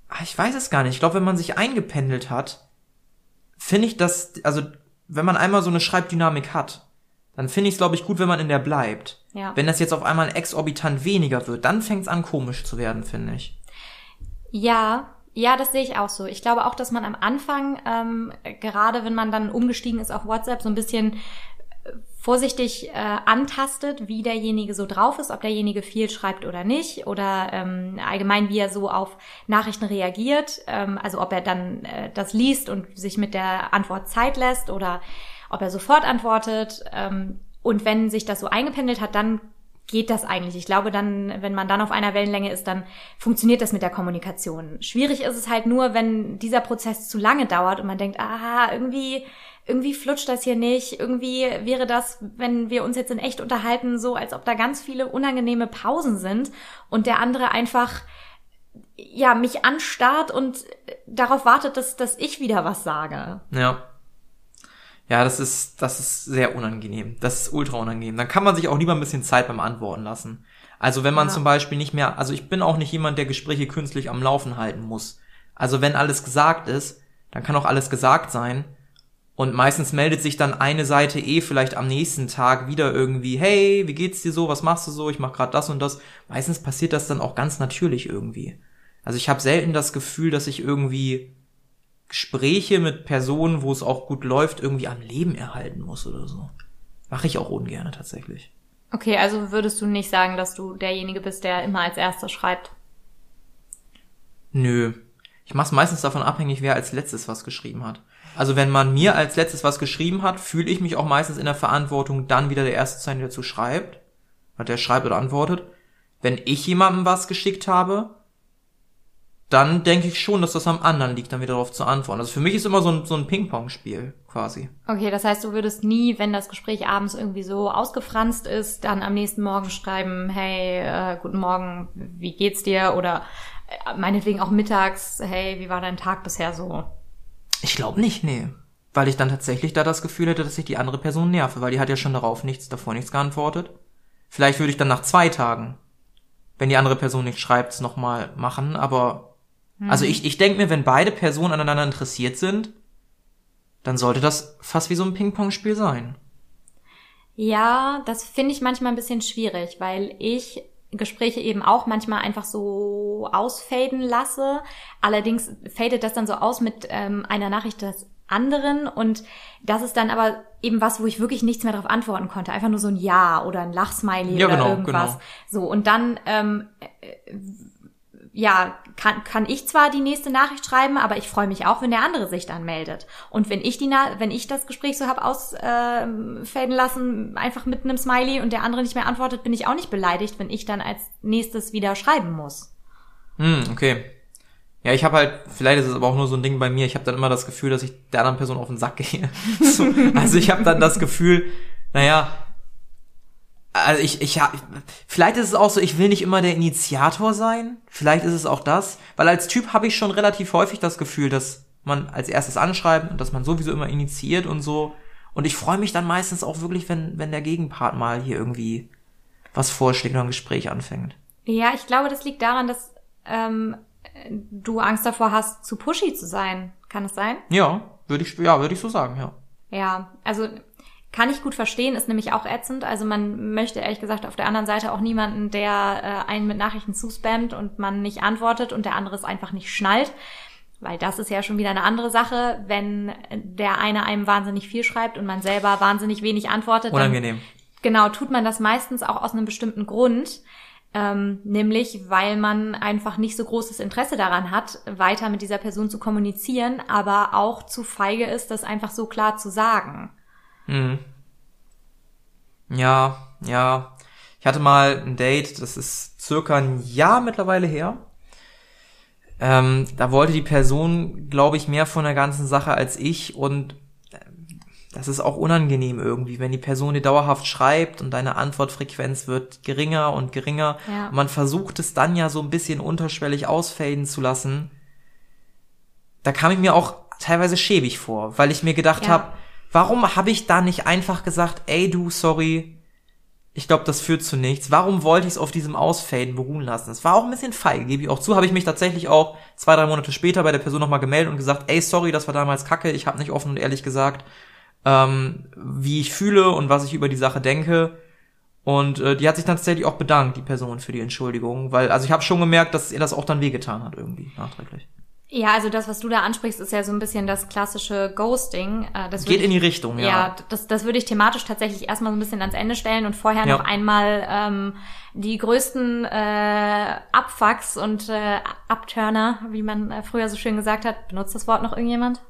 Ah, Ich weiß es gar nicht. Ich glaube, wenn man sich eingependelt hat, finde ich das, also wenn man einmal so eine Schreibdynamik hat, dann finde ich es, glaube ich, gut, wenn man in der bleibt. Ja. Wenn das jetzt auf einmal exorbitant weniger wird, dann fängt es an komisch zu werden, finde ich. Ja, ja, das sehe ich auch so. Ich glaube auch, dass man am Anfang, ähm, gerade wenn man dann umgestiegen ist auf WhatsApp, so ein bisschen vorsichtig äh, antastet, wie derjenige so drauf ist, ob derjenige viel schreibt oder nicht, oder ähm, allgemein, wie er so auf Nachrichten reagiert, ähm, also ob er dann äh, das liest und sich mit der Antwort Zeit lässt oder ob er sofort antwortet. Ähm, und wenn sich das so eingependelt hat, dann geht das eigentlich. Ich glaube dann, wenn man dann auf einer Wellenlänge ist, dann funktioniert das mit der Kommunikation. Schwierig ist es halt nur, wenn dieser Prozess zu lange dauert und man denkt, ah, irgendwie, irgendwie flutscht das hier nicht. Irgendwie wäre das, wenn wir uns jetzt in echt unterhalten, so, als ob da ganz viele unangenehme Pausen sind und der andere einfach, ja, mich anstarrt und darauf wartet, dass, dass ich wieder was sage. Ja. Ja, das ist, das ist sehr unangenehm. Das ist ultra unangenehm. Dann kann man sich auch lieber ein bisschen Zeit beim Antworten lassen. Also wenn man Ja. zum Beispiel nicht mehr, also ich bin auch nicht jemand, der Gespräche künstlich am Laufen halten muss. Also wenn alles gesagt ist, dann kann auch alles gesagt sein. Und meistens meldet sich dann eine Seite eh vielleicht am nächsten Tag wieder irgendwie, hey, wie geht's dir so, was machst du so, ich mach grad das und das. Meistens passiert das dann auch ganz natürlich irgendwie. Also ich habe selten das Gefühl, dass ich irgendwie Gespräche mit Personen, wo es auch gut läuft, irgendwie am Leben erhalten muss oder so. Mache ich auch ungern tatsächlich. Okay, also würdest du nicht sagen, dass du derjenige bist, der immer als Erster schreibt? Nö. Ich mache es meistens davon abhängig, wer als letztes was geschrieben hat. Also wenn man mir als letztes was geschrieben hat, fühle ich mich auch meistens in der Verantwortung, dann wieder der Erste zu sein, der dazu schreibt. Hat der schreibt oder antwortet. Wenn ich jemandem was geschickt habe, dann denke ich schon, dass das am anderen liegt, dann wieder darauf zu antworten. Also für mich ist immer so ein, so ein Ping-Pong-Spiel quasi. Okay, das heißt, du würdest nie, wenn das Gespräch abends irgendwie so ausgefranst ist, dann am nächsten Morgen schreiben, hey, äh, guten Morgen, wie geht's dir? Oder äh, meinetwegen auch mittags, hey, wie war dein Tag bisher so? Ich glaube nicht, nee. Weil ich dann tatsächlich da das Gefühl hätte, dass ich die andere Person nerve, weil die hat ja schon darauf nichts, davor nichts geantwortet. Vielleicht würde ich dann nach zwei Tagen, wenn die andere Person nicht schreibt, es nochmal machen, aber also ich, ich denke mir, wenn beide Personen aneinander interessiert sind, dann sollte das fast wie so ein Ping-Pong-Spiel sein. Ja, das finde ich manchmal ein bisschen schwierig, weil ich Gespräche eben auch manchmal einfach so ausfaden lasse. Allerdings fadet das dann so aus mit ähm, einer Nachricht des anderen und das ist dann aber eben was, wo ich wirklich nichts mehr darauf antworten konnte. Einfach nur so ein Ja oder ein Lachsmiley Ja, oder genau, irgendwas. genau. So, und dann ähm, äh, ja, kann, kann ich zwar die nächste Nachricht schreiben, aber ich freue mich auch, wenn der andere sich dann meldet. Und wenn ich die, Na wenn ich das Gespräch so hab ausfäden äh, faden lassen, einfach mit einem Smiley und der andere nicht mehr antwortet, bin ich auch nicht beleidigt, wenn ich dann als nächstes wieder schreiben muss. Hm, okay. Ja, ich habe halt, vielleicht ist es aber auch nur so ein Ding bei mir, ich habe dann immer das Gefühl, dass ich der anderen Person auf den Sack gehe. *laughs* so, also ich habe dann das Gefühl, naja, also ich, ich, ja, vielleicht ist es auch so, ich will nicht immer der Initiator sein. Vielleicht ist es auch das, weil als Typ habe ich schon relativ häufig das Gefühl, dass man als erstes anschreibt und dass man sowieso immer initiiert und so. Und ich freue mich dann meistens auch wirklich, wenn, wenn der Gegenpart mal hier irgendwie was vorschlägt oder ein Gespräch anfängt. Ja, ich glaube, das liegt daran, dass ähm, du Angst davor hast, zu pushy zu sein. Kann es sein? Ja, würde ich, ja, würde ich so sagen, ja. Ja, also kann ich gut verstehen, ist nämlich auch ätzend. Also man möchte ehrlich gesagt auf der anderen Seite auch niemanden, der äh, einen mit Nachrichten zuspammt und man nicht antwortet und der andere es einfach nicht schnallt. Weil das ist ja schon wieder eine andere Sache, wenn der eine einem wahnsinnig viel schreibt und man selber wahnsinnig wenig antwortet. Unangenehm. Dann, genau, tut man das meistens auch aus einem bestimmten Grund. Ähm, nämlich, weil man einfach nicht so großes Interesse daran hat, weiter mit dieser Person zu kommunizieren, aber auch zu feige ist, das einfach so klar zu sagen. Mhm. Ja, ja. Ich hatte mal ein Date, das ist circa ein Jahr mittlerweile her. Ähm, da wollte die Person, glaube ich, mehr von der ganzen Sache als ich und äh, das ist auch unangenehm irgendwie, wenn die Person dir dauerhaft schreibt und deine Antwortfrequenz wird geringer und geringer. Ja. Man versucht es dann ja so ein bisschen unterschwellig ausfaden zu lassen. Da kam ich mir auch teilweise schäbig vor, weil ich mir gedacht Ja. habe, warum habe ich da nicht einfach gesagt, ey du, sorry, ich glaube, das führt zu nichts. Warum wollte ich es auf diesem Ausfaden beruhen lassen? Es war auch ein bisschen feige, gebe ich auch zu. Habe ich mich tatsächlich auch zwei, drei Monate später bei der Person nochmal gemeldet und gesagt, ey, sorry, das war damals kacke. Ich habe nicht offen und ehrlich gesagt, ähm, wie ich fühle und was ich über die Sache denke. Und äh, die hat sich dann tatsächlich auch bedankt, die Person, für die Entschuldigung. Weil, also ich habe schon gemerkt, dass ihr das auch dann wehgetan hat irgendwie, nachträglich. Ja, also das, was du da ansprichst, ist ja so ein bisschen das klassische Ghosting. Äh, Das Geht würde in ich, die Richtung, ja. ja, das, das würde ich thematisch tatsächlich erstmal so ein bisschen ans Ende stellen und vorher Ja. noch einmal ähm, die größten äh, Abfucks und äh, Upturner, wie man äh, früher so schön gesagt hat. Benutzt das Wort noch irgendjemand?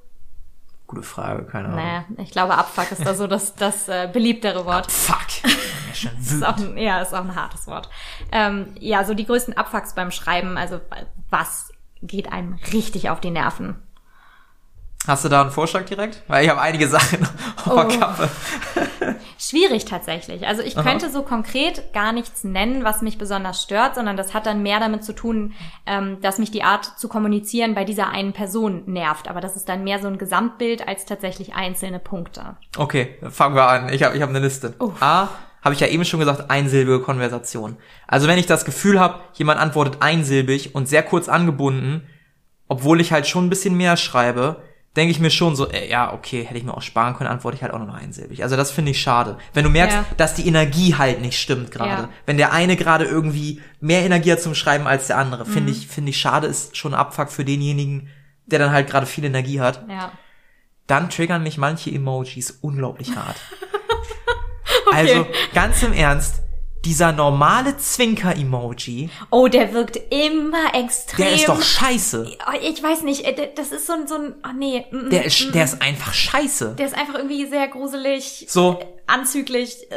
Gute Frage, keine Ahnung. Naja, ich glaube, Abfuck ist da so das, *laughs* das äh, beliebtere Wort. Fuck. Ich *laughs* ja schon Ist auch, wütend. ein, ja, ist auch ein hartes Wort. Ähm, ja, so die größten Abfucks beim Schreiben, also was geht einem richtig auf die Nerven? Hast du da einen Vorschlag direkt? Weil ich habe einige *laughs* Sachen auf Oh. der Kappe. Schwierig tatsächlich. Also ich Aha. könnte so konkret gar nichts nennen, was mich besonders stört, sondern das hat dann mehr damit zu tun, ähm, dass mich die Art zu kommunizieren bei dieser einen Person nervt. Aber das ist dann mehr so ein Gesamtbild als tatsächlich einzelne Punkte. Okay, fangen wir an. Ich habe ich hab eine Liste. Uff. A, habe ich ja eben schon gesagt, einsilbige Konversation. Also wenn ich das Gefühl habe, jemand antwortet einsilbig und sehr kurz angebunden, obwohl ich halt schon ein bisschen mehr schreibe, denke ich mir schon so, äh, ja, okay, hätte ich mir auch sparen können, antworte ich halt auch nur noch einsilbig. Also das finde ich schade. Wenn du merkst, Ja. dass die Energie halt nicht stimmt gerade. Ja. Wenn der eine gerade irgendwie mehr Energie hat zum Schreiben als der andere, Mhm. finde ich, finde ich schade, ist schon ein Abfuck für denjenigen, der dann halt gerade viel Energie hat Ja. dann triggern mich manche Emojis unglaublich hart. *laughs* *laughs* Also ganz im Ernst, dieser normale Zwinker-Emoji, Oh, der wirkt immer extrem. der ist doch scheiße. Oh, ich weiß nicht, äh, das ist so ein, so ein, oh nee. mm, mm, Der ist, mm, der ist einfach scheiße. der ist einfach irgendwie sehr gruselig, So, anzüglich. Äh.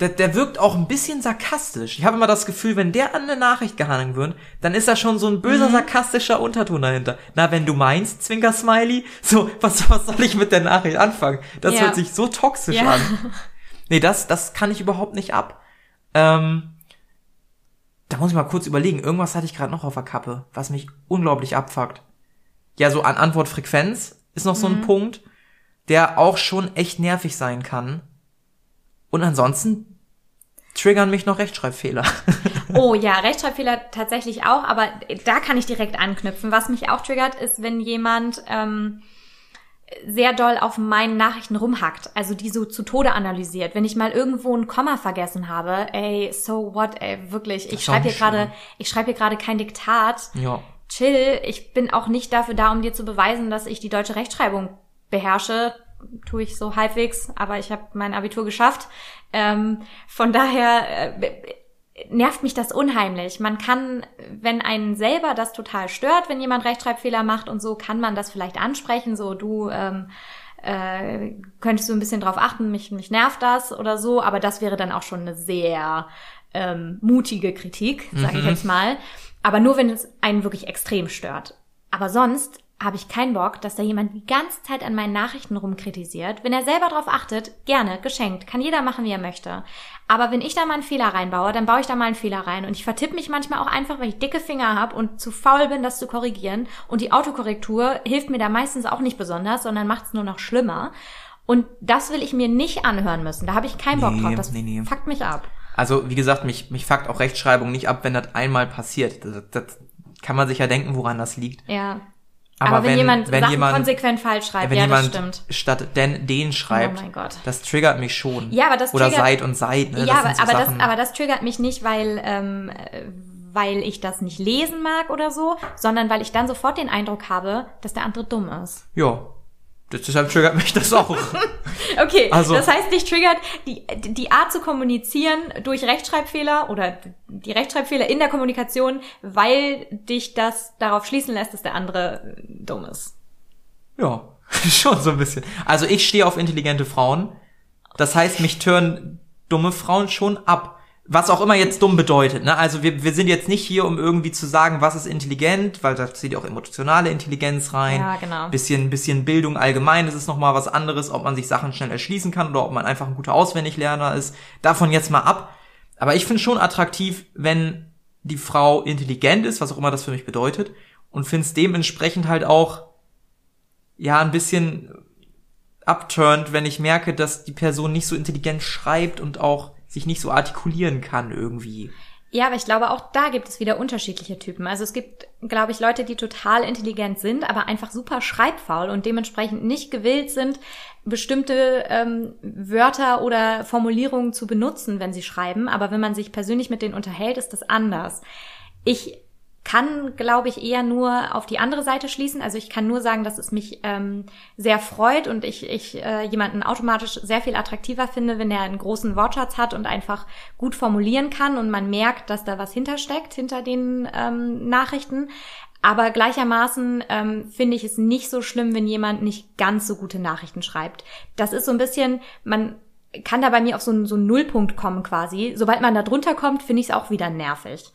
der, der wirkt auch ein bisschen sarkastisch. Ich habe immer das Gefühl, wenn der an eine Nachricht gehangen wird, dann ist da schon so ein böser sarkastischer Unterton dahinter. Na, wenn du meinst, Zwinker-Smiley, so, was, was soll ich mit der Nachricht anfangen? Das Ja. hört sich so toxisch Ja. an. *laughs* Nee, das, das kann ich überhaupt nicht ab. Ähm, da muss ich mal kurz überlegen. Irgendwas hatte ich gerade noch auf der Kappe, was mich unglaublich abfuckt. Ja, so an Antwortfrequenz ist noch so ein Punkt, der auch schon echt nervig sein kann. Und ansonsten triggern mich noch Rechtschreibfehler. *laughs* Oh ja, Rechtschreibfehler tatsächlich auch, aber da kann ich direkt anknüpfen. Was mich auch triggert, ist, wenn jemand ähm, sehr doll auf meinen Nachrichten rumhackt, also die so zu Tode analysiert. Wenn ich mal irgendwo ein Komma vergessen habe, ey, so what, ey, wirklich, ich schreibe hier gerade, ich schreibe hier gerade kein Diktat. ja. Chill, ich bin auch nicht dafür da, um dir zu beweisen, dass ich die deutsche Rechtschreibung beherrsche. Tue ich so halbwegs, aber ich habe mein Abitur geschafft. Ähm, von daher äh, nervt mich das unheimlich. Man kann, wenn einen selber das total stört, wenn jemand Rechtschreibfehler macht und so, kann man das vielleicht ansprechen, so du ähm, äh, könntest du ein bisschen drauf achten, mich, mich nervt das oder so, aber das wäre dann auch schon eine sehr ähm, mutige Kritik, sage ich Mhm. jetzt mal. Aber nur, wenn es einen wirklich extrem stört. Aber sonst habe ich keinen Bock, dass da jemand die ganze Zeit an meinen Nachrichten rumkritisiert. Wenn er selber drauf achtet, gerne, geschenkt. Kann jeder machen, wie er möchte. Aber wenn ich da mal einen Fehler reinbaue, dann baue ich da mal einen Fehler rein. Und ich vertippe mich manchmal auch einfach, weil ich dicke Finger habe und zu faul bin, das zu korrigieren. Und die Autokorrektur hilft mir da meistens auch nicht besonders, sondern macht es nur noch schlimmer. Und das will ich mir nicht anhören müssen. Da habe ich keinen Bock Nee, drauf. Das nee, nee. fuckt mich ab. Also, wie gesagt, mich, mich fuckt auch Rechtschreibung nicht ab, wenn das einmal passiert. Das, das kann man sich ja denken, woran das liegt. Ja. Aber, Aber, wenn, wenn- jemand wenn Sachen jemand- konsequent falsch schreibt, wenn ja, das stimmt. statt den, den schreibt, Oh mein Gott. das triggert mich schon. Ja, aber das Oder triggert- seid und seid. Ne? ja, das aber, so aber, das, aber das triggert mich nicht, weil, ähm, äh, weil ich das nicht lesen mag oder so, sondern weil ich dann sofort den Eindruck habe, dass der andere dumm ist. ja, deshalb triggert mich das auch. *laughs* Okay, Also- das heißt, dich triggert die, die Art zu kommunizieren durch Rechtschreibfehler oder die Rechtschreibfehler in der Kommunikation, weil dich das darauf schließen lässt, dass der andere äh, dumm ist. ja, *laughs* schon so ein bisschen. Also ich stehe auf intelligente Frauen. Das heißt, mich tören dumme Frauen schon ab. Was auch immer jetzt dumm bedeutet. Ne? Also wir, wir sind jetzt nicht hier, um irgendwie zu sagen, was ist intelligent, weil da zählt ja auch emotionale Intelligenz rein. Ja, genau. Bisschen, bisschen Bildung allgemein, das ist nochmal was anderes, ob man sich Sachen schnell erschließen kann oder ob man einfach ein guter Auswendiglerner ist. Davon jetzt mal ab. Aber ich finde schon attraktiv, wenn die Frau intelligent ist, was auch immer das für mich bedeutet, und finde es dementsprechend halt auch ja ein bisschen abturnt, wenn ich merke, dass die Person nicht so intelligent schreibt und auch sich nicht so artikulieren kann irgendwie. Ja, aber ich glaube, auch da gibt es wieder unterschiedliche Typen. Also es gibt, glaube ich, Leute, die total intelligent sind, aber einfach super schreibfaul und dementsprechend nicht gewillt sind, bestimmte ähm, Wörter oder Formulierungen zu benutzen, wenn sie schreiben. Aber wenn man sich persönlich mit denen unterhält, ist das anders. Ich kann, glaube ich, eher nur auf die andere Seite schließen. Also ich kann nur sagen, dass es mich ähm, sehr freut und ich, ich äh, jemanden automatisch sehr viel attraktiver finde, wenn er einen großen Wortschatz hat und einfach gut formulieren kann und man merkt, dass da was hintersteckt, hinter den ähm, Nachrichten. Aber gleichermaßen ähm, finde ich es nicht so schlimm, wenn jemand nicht ganz so gute Nachrichten schreibt. Das ist so ein bisschen, man kann da bei mir auf so einen, so einen Nullpunkt kommen quasi. Sobald man da drunter kommt, finde ich es auch wieder nervig.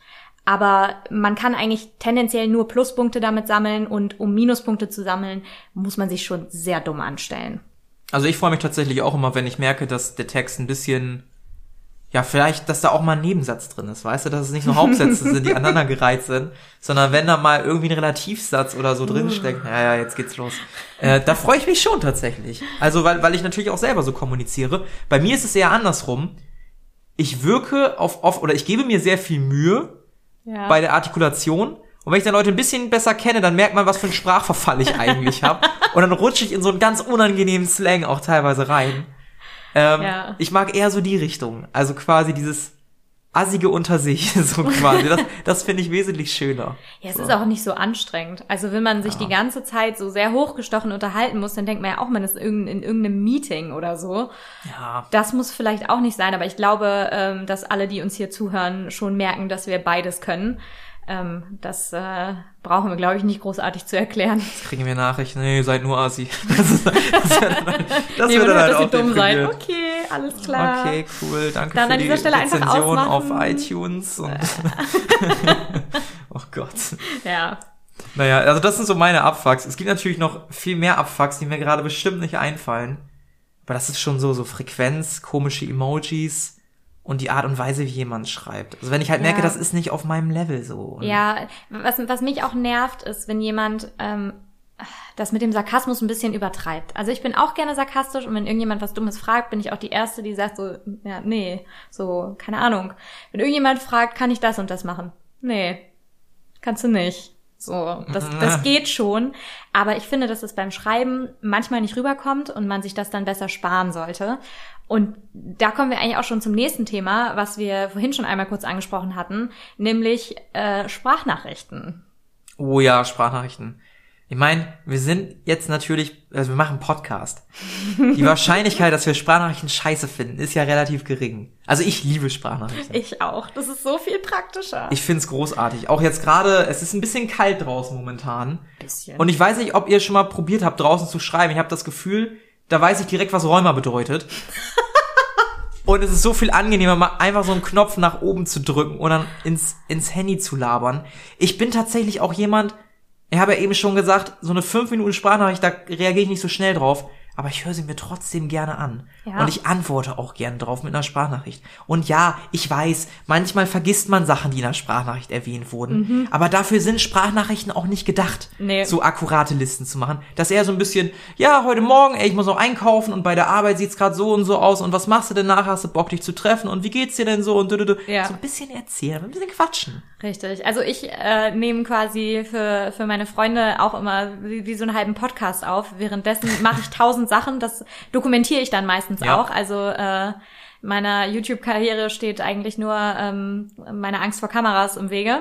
Aber man kann eigentlich tendenziell nur Pluspunkte damit sammeln und um Minuspunkte zu sammeln, muss man sich schon sehr dumm anstellen. Also ich freue mich tatsächlich auch immer, wenn ich merke, dass der Text ein bisschen, ja, vielleicht, dass da auch mal ein Nebensatz drin ist, weißt du, dass es nicht nur *laughs* Hauptsätze sind, die aneinandergereiht sind, sondern wenn da mal irgendwie ein Relativsatz oder so drinsteckt, ja, ja, jetzt geht's los. Äh, da freue ich mich schon tatsächlich. Also, weil, weil ich natürlich auch selber so kommuniziere. Bei mir ist es eher andersrum. Ich wirke auf, auf oder ich gebe mir sehr viel Mühe, Ja. bei der Artikulation. Und wenn ich dann Leute ein bisschen besser kenne, dann merkt man, was für einen Sprachverfall ich eigentlich habe. *laughs* Und dann rutsche ich in so einen ganz unangenehmen Slang auch teilweise rein. Ähm, Ja. Ich mag eher so die Richtung. Also quasi dieses assige unter sich, *laughs* so quasi. Das, *laughs* das finde ich wesentlich schöner. Ja, es so. ist auch nicht so anstrengend. Also wenn man sich die ganze Zeit so sehr hochgestochen unterhalten muss, dann denkt man ja auch, man ist in in irgendeinem Meeting oder so. Ja. Das muss vielleicht auch nicht sein, aber ich glaube, ähm, dass alle, die uns hier zuhören, schon merken, dass wir beides können. Ähm, das äh, brauchen wir, glaube ich, nicht großartig zu erklären. Kriegen wir Nachrichten, nee, seid nur assi. *laughs* Das, ist, das *laughs* wäre dann, halt- das Nee, wär man dann halt auch dumm deprimiert. Okay, alles klar. Okay, cool. Danke Dann für an die dieser Stelle einfach Rezension auf iTunes. Und *laughs* oh Gott. Ja. Naja, also das sind so meine Abfucks. Es gibt natürlich noch viel mehr Abfucks, die mir gerade bestimmt nicht einfallen. Aber das ist schon so, so Frequenz, komische Emojis und die Art und Weise, wie jemand schreibt. Also wenn ich halt merke, Ja. das ist nicht auf meinem Level so. Ja, was, was mich auch nervt, ist, wenn jemand ähm, das mit dem Sarkasmus ein bisschen übertreibt. Also ich bin auch gerne sarkastisch und wenn irgendjemand was Dummes fragt, bin ich auch die Erste, die sagt so, ja, nee, so, keine Ahnung. Wenn irgendjemand fragt, kann ich das und das machen? Nee, kannst du nicht. So, das, *laughs* das geht schon. Aber ich finde, dass es beim Schreiben manchmal nicht rüberkommt und man sich das dann besser sparen sollte. Und da kommen wir eigentlich auch schon zum nächsten Thema, was wir vorhin schon einmal kurz angesprochen hatten, nämlich äh, Sprachnachrichten. Oh ja, Sprachnachrichten. Ich meine, wir sind jetzt natürlich, also wir machen Podcast. *laughs* Die Wahrscheinlichkeit, dass wir Sprachnachrichten scheiße finden, ist ja relativ gering. Also ich liebe Sprachnachrichten. Ich auch. Das ist so viel praktischer. Ich find's großartig. Auch jetzt gerade, es ist ein bisschen kalt draußen momentan. bisschen. Und ich weiß nicht, ob ihr schon mal probiert habt, draußen zu schreiben. Ich habe das Gefühl, da weiß ich direkt, was Rheuma bedeutet. Und es ist so viel angenehmer, mal einfach so einen Knopf nach oben zu drücken und dann ins, ins Handy zu labern. Ich bin tatsächlich auch jemand, ich habe ja eben schon gesagt, so eine 5 Minuten Sprachnachricht, da reagiere ich nicht so schnell drauf. Aber ich höre sie mir trotzdem gerne an. Ja. Und ich antworte auch gerne drauf mit einer Sprachnachricht. Und ja, ich weiß, manchmal vergisst man Sachen, die in einer Sprachnachricht erwähnt wurden. Aber dafür sind Sprachnachrichten auch nicht gedacht, Mhm. Nee. so akkurate Listen zu machen. Das ist eher so ein bisschen, ja, heute Morgen, ey, ich muss noch einkaufen und bei der Arbeit sieht's gerade so und so aus und was machst du denn nachher? Hast du Bock, dich zu treffen und wie geht's dir denn so und du, du, du. Ja. So ein bisschen erzählen, ein bisschen quatschen. Richtig. Also ich äh, nehme quasi für, für meine Freunde auch immer wie, wie so einen halben Podcast auf. Währenddessen mache ich tausend Sachen. Das dokumentiere ich dann meistens Ja. auch. Also äh, meiner YouTube-Karriere steht eigentlich nur ähm, meine Angst vor Kameras im Wege.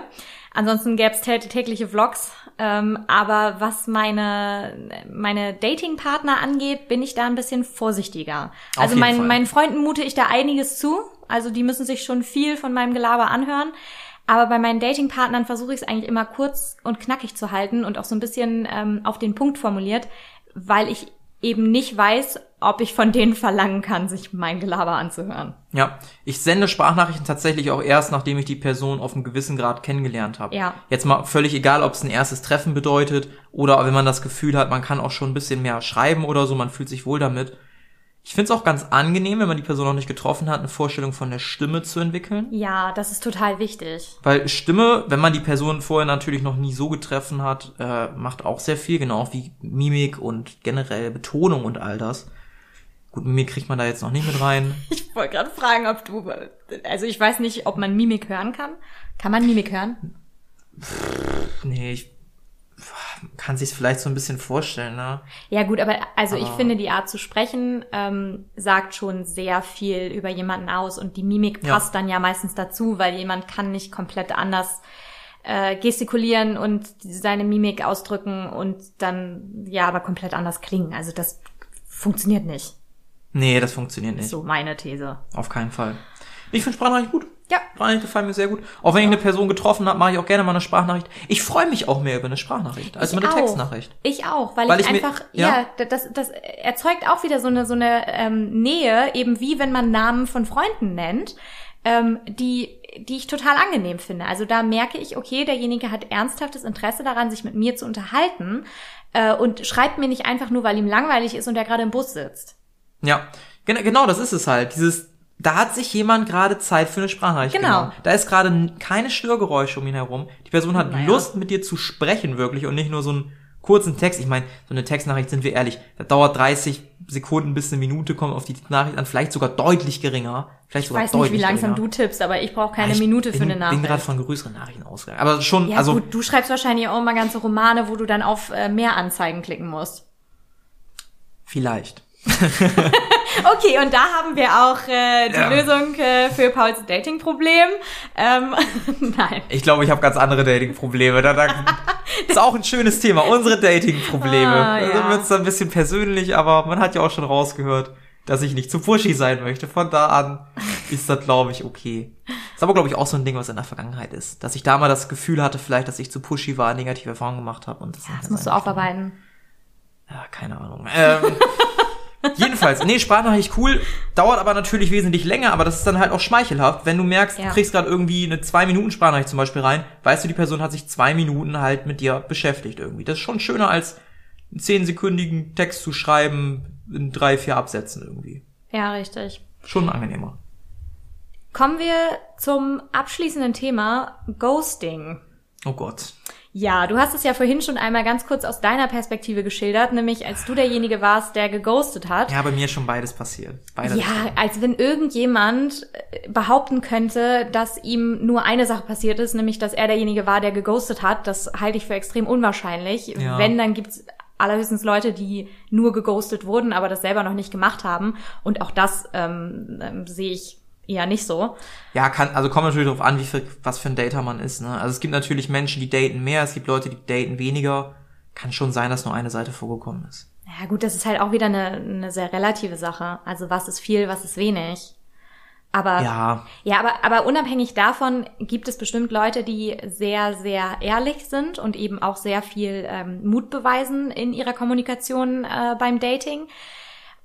Ansonsten gäbe es tägliche Vlogs. Ähm, aber was meine, meine Dating-Partner angeht, bin ich da ein bisschen vorsichtiger. Auf Also mein, Fall. meinen Freunden mute ich da einiges zu. Also die müssen sich schon viel von meinem Gelaber anhören. Aber bei meinen Datingpartnern versuche ich es eigentlich immer kurz und knackig zu halten und auch so ein bisschen ähm, auf den Punkt formuliert, weil ich eben nicht weiß, ob ich von denen verlangen kann, sich mein Gelaber anzuhören. Ja, ich sende Sprachnachrichten tatsächlich auch erst, nachdem ich die Person auf einem gewissen Grad kennengelernt habe. Ja. Jetzt mal völlig egal, ob es ein erstes Treffen bedeutet oder wenn man das Gefühl hat, man kann auch schon ein bisschen mehr schreiben oder so, man fühlt sich wohl damit. Ich finde es auch ganz angenehm, wenn man die Person noch nicht getroffen hat, eine Vorstellung von der Stimme zu entwickeln. Ja, das ist total wichtig. Weil Stimme, wenn man die Person vorher natürlich noch nie so getroffen hat, äh, macht auch sehr viel, genau wie Mimik und generell Betonung und all das. Gut, Mimik kriegt man da jetzt noch nicht mit rein. *laughs* Ich wollte gerade fragen, ob du, also ich weiß nicht, ob man Mimik hören kann. Kann man Mimik hören? Nee, ich kann sich's vielleicht so ein bisschen vorstellen, ne? Ja gut, aber also ich Aber- finde, die Art zu sprechen ähm, sagt schon sehr viel über jemanden aus und die Mimik Ja. passt dann ja meistens dazu, weil jemand kann nicht komplett anders äh, gestikulieren und seine Mimik ausdrücken und dann ja aber komplett anders klingen. Also das funktioniert nicht. Nee, das funktioniert nicht. So meine These. Auf keinen Fall. Ich finde Sprachnachricht gut. Ja. Sprachnachricht gefallen mir sehr gut. Auch wenn ich eine Person getroffen habe, mache ich auch gerne mal eine Sprachnachricht. Ich freue mich auch mehr über eine Sprachnachricht als über eine auch. Textnachricht. Ich auch, weil, Weil ich, ich mir- einfach, ja. ja, das, das erzeugt auch wieder so eine, so eine ähm, Nähe, eben wie wenn man Namen von Freunden nennt, ähm, die, die ich total angenehm finde. Also da merke ich, okay, derjenige hat ernsthaftes Interesse daran, sich mit mir zu unterhalten äh, und schreibt mir nicht einfach nur, weil ihm langweilig ist und er gerade im Bus sitzt. Ja, genau, genau, das ist es halt. Dieses, da hat sich jemand gerade Zeit für eine Sprachnachricht Genau. genommen. Da ist gerade keine Störgeräusche um ihn herum. Die Person hat Naja. Lust, mit dir zu sprechen, wirklich, und nicht nur so einen kurzen Text. Ich meine, so eine Textnachricht, sind wir ehrlich, das dauert 30 Sekunden bis eine Minute, kommt auf die Nachricht an, vielleicht sogar deutlich geringer. Vielleicht Ich sogar weiß nicht, wie langsam geringer. du tippst, aber ich brauche keine Ich Minute für bin, eine Ich bin gerade Nachricht. von größeren Nachrichten ausgegangen. Aber schon, Ja also, gut, du schreibst wahrscheinlich auch immer ganze Romane, wo du dann auf äh, mehr Anzeigen klicken musst. vielleicht. *laughs* Okay, und da haben wir auch äh, die Ja. Lösung äh, für Pauls Dating-Problem. Ähm, *laughs* nein. Ich glaube, ich habe ganz andere Dating-Probleme. Da, da *laughs* ist auch ein schönes Thema. Unsere Dating-Probleme. Ah, Da ja. wird es ein bisschen persönlich, aber man hat ja auch schon rausgehört, dass ich nicht zu pushy sein möchte. Von da an ist das, glaube ich, okay. Ist aber, glaube ich, auch so ein Ding, was in der Vergangenheit ist. Dass ich da mal das Gefühl hatte, vielleicht, dass ich zu pushy war, negative Erfahrungen gemacht habe. Und das, nicht Das mehr musst du aufarbeiten. Ja, keine Ahnung. Ähm, *laughs* jedenfalls, nee, Sprachnachricht cool, dauert aber natürlich wesentlich länger, aber das ist dann halt auch schmeichelhaft. Wenn du merkst, Ja. du kriegst gerade irgendwie eine zwei Minuten Sprachnachricht zum Beispiel rein, weißt du, die Person hat sich zwei Minuten halt mit dir beschäftigt irgendwie. Das ist schon schöner als einen zehnsekündigen Text zu schreiben in drei, vier Absätzen irgendwie. Ja, richtig. Schon angenehmer. Kommen wir zum abschließenden Thema Ghosting. Oh Gott. Ja, du hast es ja vorhin schon einmal ganz kurz aus deiner Perspektive geschildert, nämlich als du derjenige warst, der geghostet hat. Ja, bei mir schon beides passiert. Beides Ja, als wenn irgendjemand äh, behaupten könnte, dass ihm nur eine Sache passiert ist, nämlich dass er derjenige war, der geghostet hat. Das halte ich für extrem unwahrscheinlich. Ja. Wenn, dann gibt's allerhöchstens Leute, die nur geghostet wurden, aber das selber noch nicht gemacht haben. Und auch das ähm, ähm, sehe ich eher nicht so. Ja, kann, also kommt natürlich darauf an, wie viel, was für ein Dater man ist, ne? Also es gibt natürlich Menschen, die daten mehr, es gibt Leute, die daten weniger. Kann schon sein, dass nur eine Seite vorgekommen ist. Ja gut, das ist halt auch wieder eine, eine sehr relative Sache. Also was ist viel, was ist wenig. Aber Ja, Ja, aber, aber unabhängig davon gibt es bestimmt Leute, die sehr, sehr ehrlich sind und eben auch sehr viel ähm, Mut beweisen in ihrer Kommunikation äh, beim Dating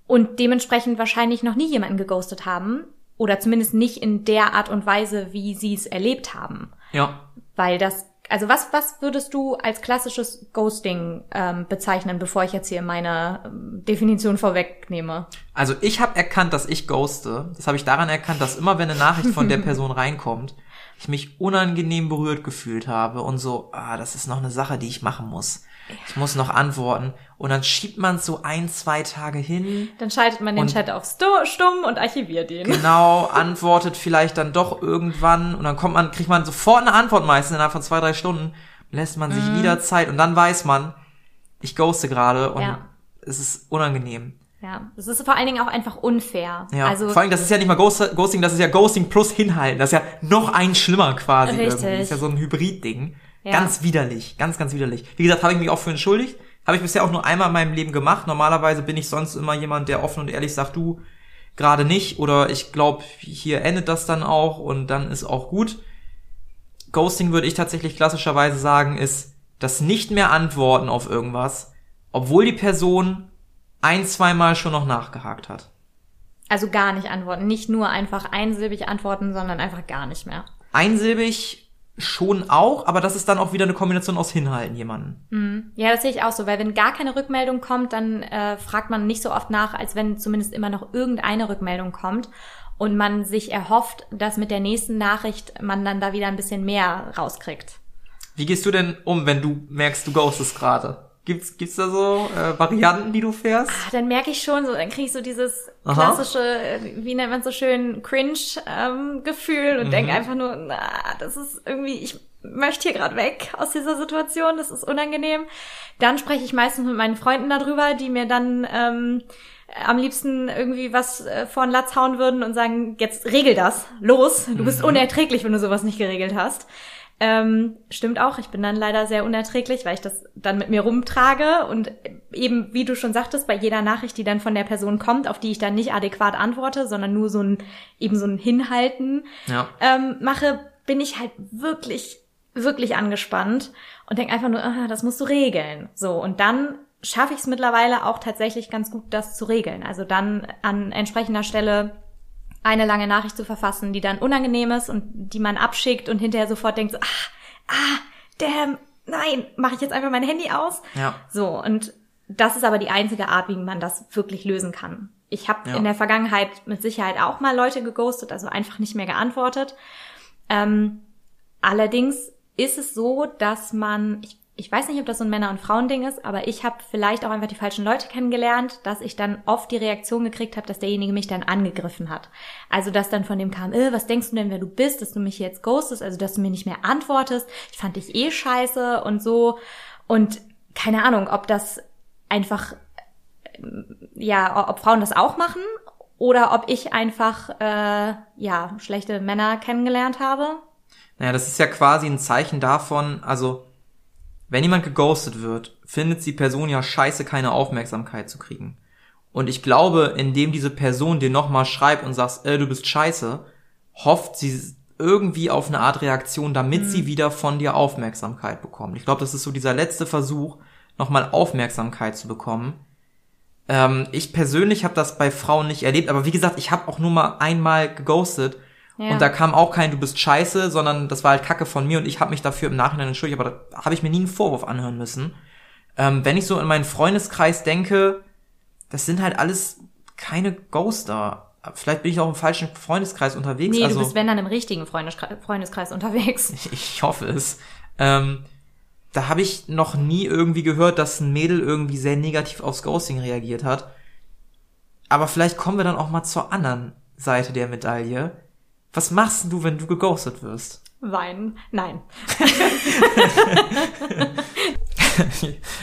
und dementsprechend wahrscheinlich noch nie jemanden geghostet haben oder zumindest nicht in der Art und Weise, wie sie es erlebt haben. ja. Weil das, also was, was würdest du als klassisches Ghosting ähm, bezeichnen, bevor ich jetzt hier meine ähm, Definition vorwegnehme? Also ich habe erkannt, dass ich ghoste. Das habe ich daran erkannt, dass immer wenn eine Nachricht von der *laughs* Person reinkommt, ich mich unangenehm berührt gefühlt habe und so, ah, das ist noch eine Sache, die ich machen muss. Ich muss noch antworten. Und dann schiebt man so ein, zwei Tage hin. Dann schaltet man den Chat auf stumm und archiviert ihn. Genau, *laughs* antwortet vielleicht dann doch irgendwann und dann kommt man, kriegt man sofort eine Antwort meistens innerhalb von zwei, drei Stunden, lässt man sich wieder Zeit und dann weiß man, ich ghoste gerade und Ja. es ist unangenehm. Ja, es ist vor allen Dingen auch einfach unfair. Ja, also vor allem, das ist ja nicht mal Ghost- Ghosting, das ist ja Ghosting plus Hinhalten. Das ist ja noch ein schlimmer quasi Richtig. irgendwie. Das ist ja so ein Hybrid-Ding. Ja. Ganz widerlich, ganz, ganz widerlich. Wie gesagt, habe ich mich auch für entschuldigt. Habe ich bisher auch nur einmal in meinem Leben gemacht. Normalerweise bin ich sonst immer jemand, der offen und ehrlich sagt, du, gerade nicht. Oder ich glaube, hier endet das dann auch und dann ist auch gut. Ghosting würde ich tatsächlich klassischerweise sagen, ist das nicht mehr Antworten auf irgendwas, obwohl die Person ein, zweimal schon noch nachgehakt hat. Also gar nicht antworten. Nicht nur einfach einsilbig antworten, sondern einfach gar nicht mehr. Einsilbig schon auch, aber das ist dann auch wieder eine Kombination aus Hinhalten jemanden. Ja, das sehe ich auch so, weil wenn gar keine Rückmeldung kommt, dann äh, fragt man nicht so oft nach, als wenn zumindest immer noch irgendeine Rückmeldung kommt und man sich erhofft, dass mit der nächsten Nachricht man dann da wieder ein bisschen mehr rauskriegt. Wie gehst du denn um, wenn du merkst, du ghostest gerade? Gibt's, gibt's da so äh, Varianten, die du fährst? Ah, Dann merke ich schon, so dann kriege ich so dieses Aha. klassische, äh, wie nennt man so schön, Cringe-Gefühl und denk einfach nur, na, das ist irgendwie, ich möchte hier gerade weg aus dieser Situation, das ist unangenehm. Dann spreche ich meistens mit meinen Freunden darüber, die mir dann ähm, am liebsten irgendwie was äh, vor den Latz hauen würden und sagen, jetzt regel das, los, du bist unerträglich, wenn du sowas nicht geregelt hast. Ähm, stimmt auch, ich bin dann leider sehr unerträglich, weil ich das dann mit mir rumtrage und eben, wie du schon sagtest, bei jeder Nachricht, die dann von der Person kommt, auf die ich dann nicht adäquat antworte, sondern nur so ein, eben so ein Hinhalten Ja. ähm, mache, bin ich halt wirklich, wirklich angespannt und denke einfach nur, ah, das musst du regeln. So, und dann schaffe ich es mittlerweile auch tatsächlich ganz gut, das zu regeln. Also dann an entsprechender Stelle eine lange Nachricht zu verfassen, die dann unangenehm ist und die man abschickt und hinterher sofort denkt so, ah, ah, damn, nein, mache ich jetzt einfach mein Handy aus. Ja. So, und das ist aber die einzige Art, wie man das wirklich lösen kann. Ich habe Ja. in der Vergangenheit mit Sicherheit auch mal Leute geghostet, also einfach nicht mehr geantwortet. Ähm, allerdings ist es so, dass man, ich, ich weiß nicht, ob das so ein Männer- und Frauending ist, aber ich habe vielleicht auch einfach die falschen Leute kennengelernt, dass ich dann oft die Reaktion gekriegt habe, dass derjenige mich dann angegriffen hat. Also dass dann von dem kam, äh, was denkst du denn, wer du bist, dass du mich jetzt ghostest, also dass du mir nicht mehr antwortest, ich fand dich eh scheiße und so. Und keine Ahnung, ob das einfach, ähm, ja, ob Frauen das auch machen oder ob ich einfach, äh, ja, schlechte Männer kennengelernt habe. Naja, das ist ja quasi ein Zeichen davon, also wenn jemand geghostet wird, findet die Person ja scheiße, keine Aufmerksamkeit zu kriegen. Und ich glaube, indem diese Person dir nochmal schreibt und sagst, äh, du bist scheiße, hofft sie irgendwie auf eine Art Reaktion, damit sie wieder von dir Aufmerksamkeit bekommt. Ich glaube, das ist so dieser letzte Versuch, nochmal Aufmerksamkeit zu bekommen. Ähm, ich persönlich habe das bei Frauen nicht erlebt, aber wie gesagt, ich habe auch nur mal einmal geghostet Ja. und da kam auch kein du bist scheiße, sondern das war halt Kacke von mir und ich habe mich dafür im Nachhinein entschuldigt, aber da habe ich mir nie einen Vorwurf anhören müssen. Ähm, wenn ich so in meinen Freundeskreis denke, das sind halt alles keine Ghoster. Vielleicht bin ich auch im falschen Freundeskreis unterwegs. Nee, also, du bist, wenn dann im richtigen Freundeskreis, Freundeskreis unterwegs. *laughs* ich hoffe es. Ähm, da habe ich noch nie irgendwie gehört, dass ein Mädel irgendwie sehr negativ aufs Ghosting reagiert hat. Aber vielleicht kommen wir dann auch mal zur anderen Seite der Medaille. Was machst du, wenn du geghostet wirst? Weinen. Nein. *laughs*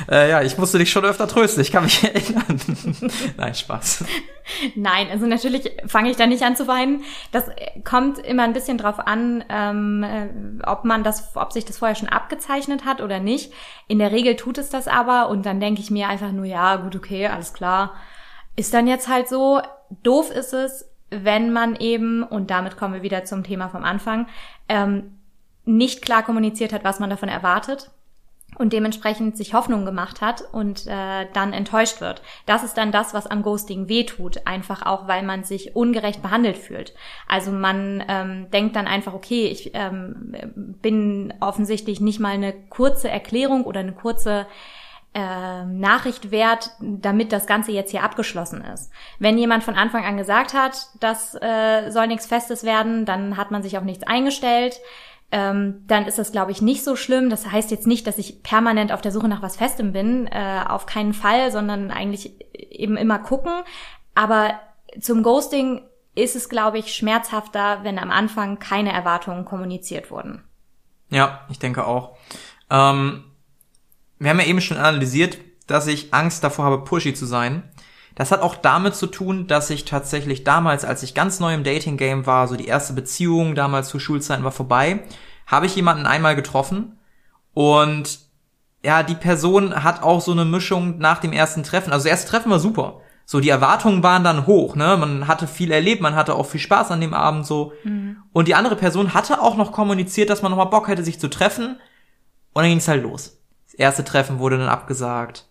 äh, ja, ich musste dich schon öfter trösten, ich kann mich *laughs* erinnern. Nein, Spaß. Nein, also natürlich fange ich da nicht an zu weinen. Das kommt immer ein bisschen drauf an, ähm, äh, ob man das, ob sich das vorher schon abgezeichnet hat oder nicht. In der Regel tut es das aber und dann denke ich mir einfach nur, ja, gut, okay, alles klar. Ist dann jetzt halt so. Doof ist es, wenn man eben, und damit kommen wir wieder zum Thema vom Anfang, ähm, nicht klar kommuniziert hat, was man davon erwartet und dementsprechend sich Hoffnung gemacht hat und äh, dann enttäuscht wird. Das ist dann das, was am Ghosting wehtut, einfach auch, weil man sich ungerecht behandelt fühlt. Also man ähm, denkt dann einfach, okay, ich ähm, bin offensichtlich nicht mal eine kurze Erklärung oder eine kurze äh, Nachricht wert, damit das Ganze jetzt hier abgeschlossen ist. Wenn jemand von Anfang an gesagt hat, das äh, soll nichts Festes werden, dann hat man sich auf nichts eingestellt ähm, dann ist das, glaube ich, nicht so schlimm. Das heißt jetzt nicht, dass ich permanent auf der Suche nach was Festem bin, äh, auf keinen Fall, sondern eigentlich eben immer gucken. Aber zum Ghosting ist es, glaube ich, schmerzhafter, wenn am Anfang keine Erwartungen kommuniziert wurden. Ja, ich denke auch. Ähm, wir haben ja eben schon analysiert, dass ich Angst davor habe, pushy zu sein. Das hat auch damit zu tun, dass ich tatsächlich damals, als ich ganz neu im Dating-Game war, so die erste Beziehung damals zu Schulzeiten war vorbei, habe ich jemanden einmal getroffen und ja, die Person hat auch so eine Mischung nach dem ersten Treffen. Also das erste Treffen war super. So, die Erwartungen waren dann hoch, ne? Man hatte viel erlebt, man hatte auch viel Spaß an dem Abend so. Mhm. Und die andere Person hatte auch noch kommuniziert, dass man nochmal Bock hätte, sich zu treffen. Und dann ging's halt los. Erste Treffen wurde dann abgesagt.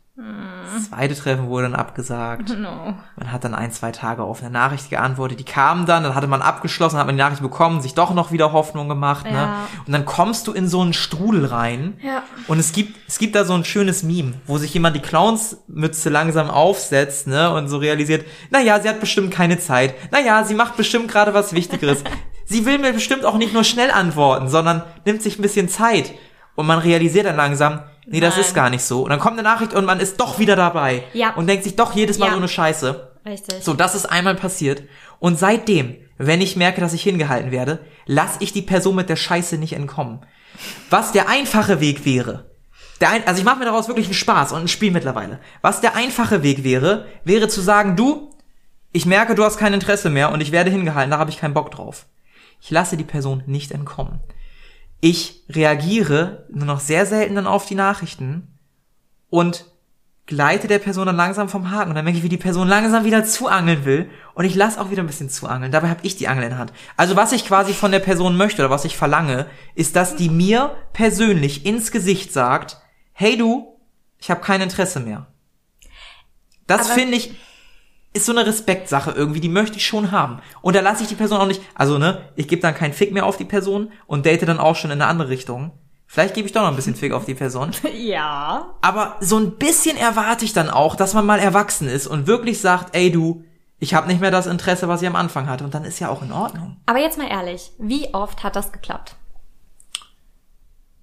Das zweite Treffen wurde dann abgesagt. No. Man hat dann ein, zwei Tage auf eine Nachricht geantwortet. Die kamen dann, dann hatte man abgeschlossen, hat man die Nachricht bekommen, sich doch noch wieder Hoffnung gemacht. Ne? Ja. Ne? Und dann kommst du in so einen Strudel rein. Ja. Und es gibt, es gibt da so ein schönes Meme, wo sich jemand die Clownsmütze langsam aufsetzt ne? und so realisiert, na ja, sie hat bestimmt keine Zeit. Na ja, sie macht bestimmt gerade was Wichtigeres. *laughs* sie will mir bestimmt auch nicht nur schnell antworten, sondern nimmt sich ein bisschen Zeit. Und man realisiert dann langsam, nee, das Nein. ist gar nicht so. Und dann kommt eine Nachricht und man ist doch wieder dabei. Ja. Und denkt sich doch jedes Mal ja. so eine Scheiße. Richtig. So, das ist einmal passiert. Und seitdem, wenn ich merke, dass ich hingehalten werde, lass ich die Person mit der Scheiße nicht entkommen. Was der einfache Weg wäre, der ein, also ich mache mir daraus wirklich einen Spaß und ein Spiel mittlerweile. Was der einfache Weg wäre, wäre zu sagen, du, ich merke, du hast kein Interesse mehr und ich werde hingehalten, da habe ich keinen Bock drauf. Ich lasse die Person nicht entkommen ich reagiere nur noch sehr selten dann auf die Nachrichten und gleite der Person dann langsam vom Haken und dann merke ich, wie die Person langsam wieder zuangeln will und ich lasse auch wieder ein bisschen zuangeln. Dabei habe ich die Angel in der Hand. Also was ich quasi von der Person möchte oder was ich verlange, ist, dass die mir persönlich ins Gesicht sagt, hey du, ich habe kein Interesse mehr. Das finde ich ist so eine Respektsache irgendwie, die möchte ich schon haben. Und da lasse ich die Person auch nicht, also ne, ich gebe dann keinen Fick mehr auf die Person und date dann auch schon in eine andere Richtung. Vielleicht gebe ich doch noch ein bisschen Fick auf die Person. *laughs* Ja. Aber so ein bisschen erwarte ich dann auch, dass man mal erwachsen ist und wirklich sagt, ey du, ich habe nicht mehr das Interesse, was ich am Anfang hatte. Und dann ist ja auch in Ordnung. Aber jetzt mal ehrlich, wie oft hat das geklappt?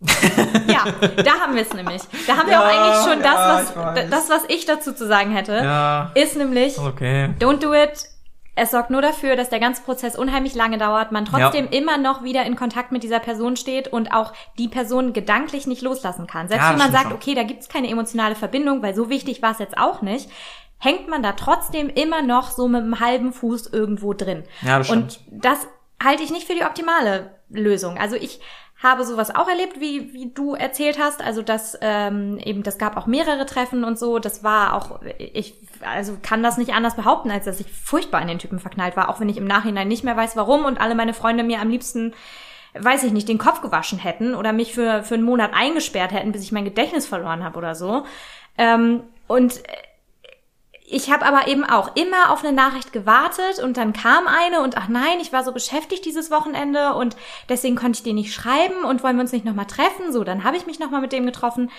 *laughs* ja, da haben wir es nämlich. Da haben wir auch eigentlich schon das, ja, was das, was ich dazu zu sagen hätte, ja. ist nämlich okay. Don't do it. Es sorgt nur dafür, dass der ganze Prozess unheimlich lange dauert, man trotzdem ja. immer noch wieder in Kontakt mit dieser Person steht und auch die Person gedanklich nicht loslassen kann. Selbst wenn man sagt, schon. okay, da gibt's keine emotionale Verbindung, weil so wichtig war es jetzt auch nicht, hängt man da trotzdem immer noch so mit einem halben Fuß irgendwo drin. Ja, das stimmt. Und das halte ich nicht für die optimale Lösung. Also ich habe sowas auch erlebt, wie, wie du erzählt hast. Also das ähm, eben, das gab auch mehrere Treffen und so. Das war auch, ich also kann das nicht anders behaupten, als dass ich furchtbar in den Typen verknallt war, auch wenn ich im Nachhinein nicht mehr weiß, warum und alle meine Freunde mir am liebsten weiß ich nicht, den Kopf gewaschen hätten oder mich für, für einen Monat eingesperrt hätten, bis ich mein Gedächtnis verloren habe oder so. Ähm, und ich habe aber eben auch immer auf eine Nachricht gewartet und dann kam eine und ach nein, ich war so beschäftigt dieses Wochenende und deswegen konnte ich dir nicht schreiben und wollen wir uns nicht nochmal treffen. So, dann habe ich mich nochmal mit dem getroffen.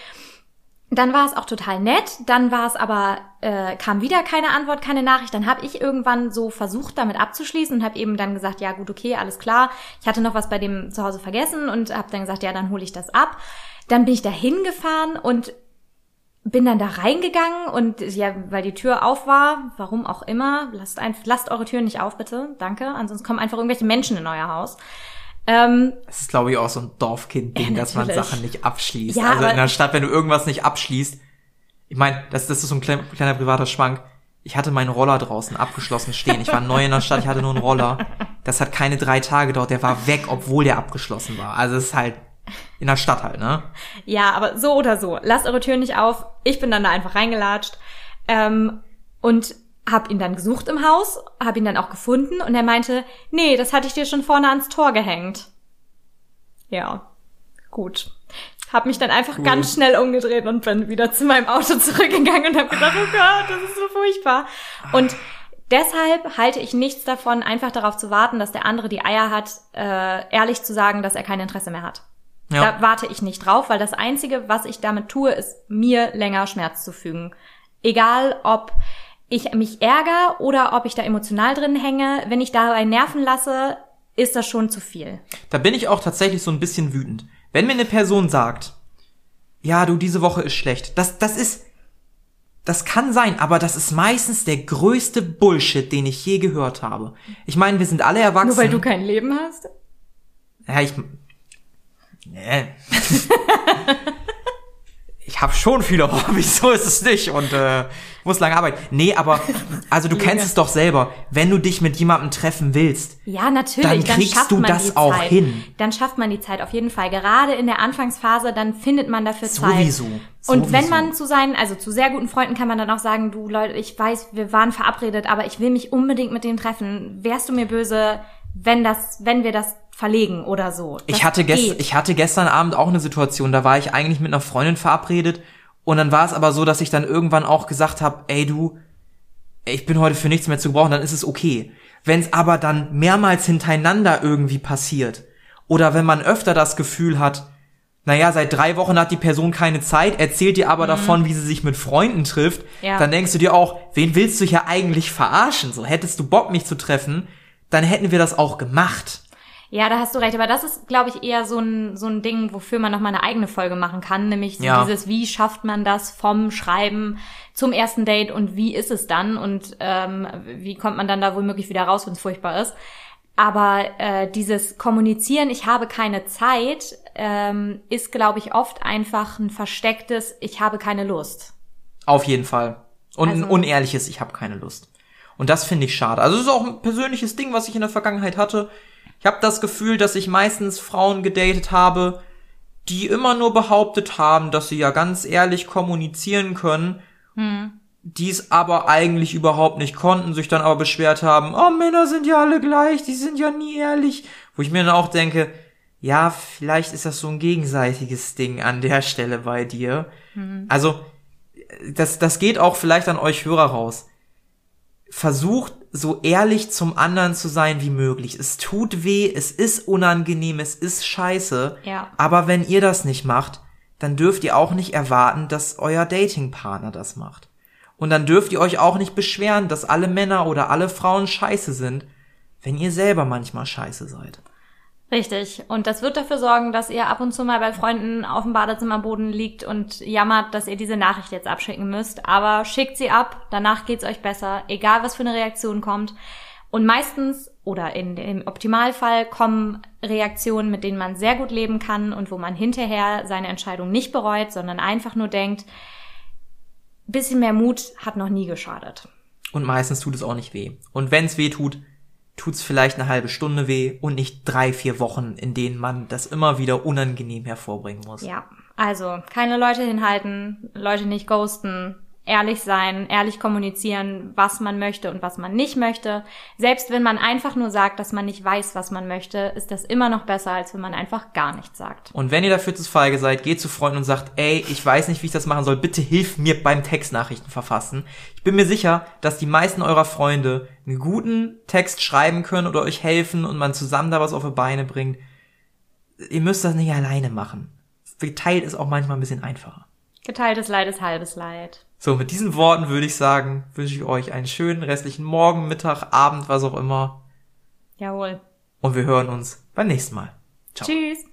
Dann war es auch total nett, dann war es aber, äh, kam wieder keine Antwort, keine Nachricht. Dann habe ich irgendwann so versucht, damit abzuschließen und habe eben dann gesagt, ja gut, okay, alles klar. Ich hatte noch was bei dem zu Hause vergessen und habe dann gesagt, ja, dann hole ich das ab. Dann bin ich da hingefahren und bin dann da reingegangen und ja, weil die Tür auf war, warum auch immer, lasst, ein, lasst eure Tür nicht auf, bitte, danke. Ansonsten kommen einfach irgendwelche Menschen in euer Haus. Ähm, das ist, glaube ich, auch so ein Dorfkind-Ding, ja, dass man Sachen nicht abschließt. Ja, also in der Stadt, wenn du irgendwas nicht abschließt, ich meine, das, das ist so ein kleiner, kleiner privater Schwank. Ich hatte meinen Roller draußen abgeschlossen stehen. Ich war neu in der Stadt, ich hatte nur einen Roller. Das hat keine drei Tage gedauert, der war weg, obwohl der abgeschlossen war. Also es ist halt in der Stadt halt, ne? Ja, aber so oder so. Lasst eure Tür nicht auf. Ich bin dann da einfach reingelatscht. Ähm, und hab ihn dann gesucht im Haus, hab ihn dann auch gefunden und er meinte, nee, das hatte ich dir schon vorne ans Tor gehängt. Ja, gut. Hab mich dann einfach cool. ganz schnell umgedreht und bin wieder zu meinem Auto *laughs* zurückgegangen und habe gedacht, oh Gott, das ist so furchtbar. Und deshalb halte ich nichts davon, einfach darauf zu warten, dass der andere die Eier hat, äh, ehrlich zu sagen, dass er kein Interesse mehr hat. Ja. Da warte ich nicht drauf, weil das Einzige, was ich damit tue, ist mir länger Schmerz zu fügen. Egal, ob ich mich ärgere oder ob ich da emotional drin hänge, wenn ich dabei nerven lasse, ist das schon zu viel. Da bin ich auch tatsächlich so ein bisschen wütend. Wenn mir eine Person sagt, ja, du, diese Woche ist schlecht, das, das ist, das kann sein, aber das ist meistens der größte Bullshit, den ich je gehört habe. Ich meine, wir sind alle erwachsen. Nur weil du kein Leben hast? Ja, ich, Nee. *laughs* ich habe schon viele Hobbys, *laughs* so ist es nicht und äh, muss lange arbeiten. Nee, aber *laughs* also du kennst es doch selber, wenn du dich mit jemandem treffen willst. Ja, natürlich, dann kriegst dann du das auch Zeit. hin. Dann schafft man die Zeit auf jeden Fall. Gerade in der Anfangsphase, dann findet man dafür Zeit. Sowieso. Und wenn man zu seinen, also zu sehr guten Freunden kann man dann auch sagen, du Leute, ich weiß, wir waren verabredet, aber ich will mich unbedingt mit denen treffen. Wärst du mir böse, wenn das, wenn wir das verlegen oder so. ich hatte, gest ich hatte gestern Abend auch eine Situation, da war ich eigentlich mit einer Freundin verabredet und dann war es aber so, dass ich dann irgendwann auch gesagt habe, ey du, ich bin heute für nichts mehr zu gebrauchen, dann ist es okay. Wenn es aber dann mehrmals hintereinander irgendwie passiert oder wenn man öfter das Gefühl hat, naja, seit drei Wochen hat die Person keine Zeit, erzählt dir aber mhm. davon, wie sie sich mit Freunden trifft, ja. dann denkst du dir auch, wen willst du hier eigentlich verarschen? So, hättest du Bock, mich zu treffen, dann hätten wir das auch gemacht. Ja, da hast du recht. Aber das ist, glaube ich, eher so ein, so ein Ding, wofür man nochmal eine eigene Folge machen kann. Nämlich so ja. dieses, wie schafft man das vom Schreiben zum ersten Date und wie ist es dann und ähm, wie kommt man dann da womöglich wieder raus, wenn es furchtbar ist. Aber äh, dieses Kommunizieren, ich habe keine Zeit, ähm, ist, glaube ich, oft einfach ein verstecktes, ich habe keine Lust. Auf jeden Fall. Und also, ein unehrliches, ich habe keine Lust. Und das finde ich schade. Also es ist auch ein persönliches Ding, was ich in der Vergangenheit hatte. Ich habe das Gefühl, dass ich meistens Frauen gedatet habe, die immer nur behauptet haben, dass sie ja ganz ehrlich kommunizieren können, hm. dies aber eigentlich überhaupt nicht konnten, sich dann aber beschwert haben, oh, Männer sind ja alle gleich, die sind ja nie ehrlich. Wo ich mir dann auch denke, ja, vielleicht ist das so ein gegenseitiges Ding an der Stelle bei dir. Hm. Also, das, das geht auch vielleicht an euch Hörer raus. Versucht so ehrlich zum anderen zu sein wie möglich. Es tut weh, es ist unangenehm, es ist scheiße. Ja. Aber wenn ihr das nicht macht, dann dürft ihr auch nicht erwarten, dass euer Datingpartner das macht. Und dann dürft ihr euch auch nicht beschweren, dass alle Männer oder alle Frauen scheiße sind, wenn ihr selber manchmal scheiße seid. Richtig. Und das wird dafür sorgen, dass ihr ab und zu mal bei Freunden auf dem Badezimmerboden liegt und jammert, dass ihr diese Nachricht jetzt abschicken müsst. Aber schickt sie ab, danach geht's euch besser, egal was für eine Reaktion kommt. Und meistens oder in, im Optimalfall kommen Reaktionen, mit denen man sehr gut leben kann und wo man hinterher seine Entscheidung nicht bereut, sondern einfach nur denkt, bisschen mehr Mut hat noch nie geschadet. Und meistens tut es auch nicht weh. Und wenn's weh tut, tut's vielleicht eine halbe Stunde weh und nicht drei, vier Wochen, in denen man das immer wieder unangenehm hervorbringen muss. Ja, also keine Leute hinhalten, Leute nicht ghosten, ehrlich sein, ehrlich kommunizieren, was man möchte und was man nicht möchte. Selbst wenn man einfach nur sagt, dass man nicht weiß, was man möchte, ist das immer noch besser, als wenn man einfach gar nichts sagt. Und wenn ihr dafür zu feige seid, geht zu Freunden und sagt, ey, ich weiß nicht, wie ich das machen soll, bitte hilf mir beim Textnachrichten verfassen. Ich bin mir sicher, dass die meisten eurer Freunde einen guten Text schreiben können oder euch helfen und man zusammen da was auf die Beine bringt. Ihr müsst das nicht alleine machen. Geteilt ist auch manchmal ein bisschen einfacher. Geteiltes Leid ist halbes Leid. So, mit diesen Worten würde ich sagen, wünsche ich euch einen schönen restlichen Morgen, Mittag, Abend, was auch immer. Jawohl. Und wir hören uns beim nächsten Mal. Ciao. Tschüss.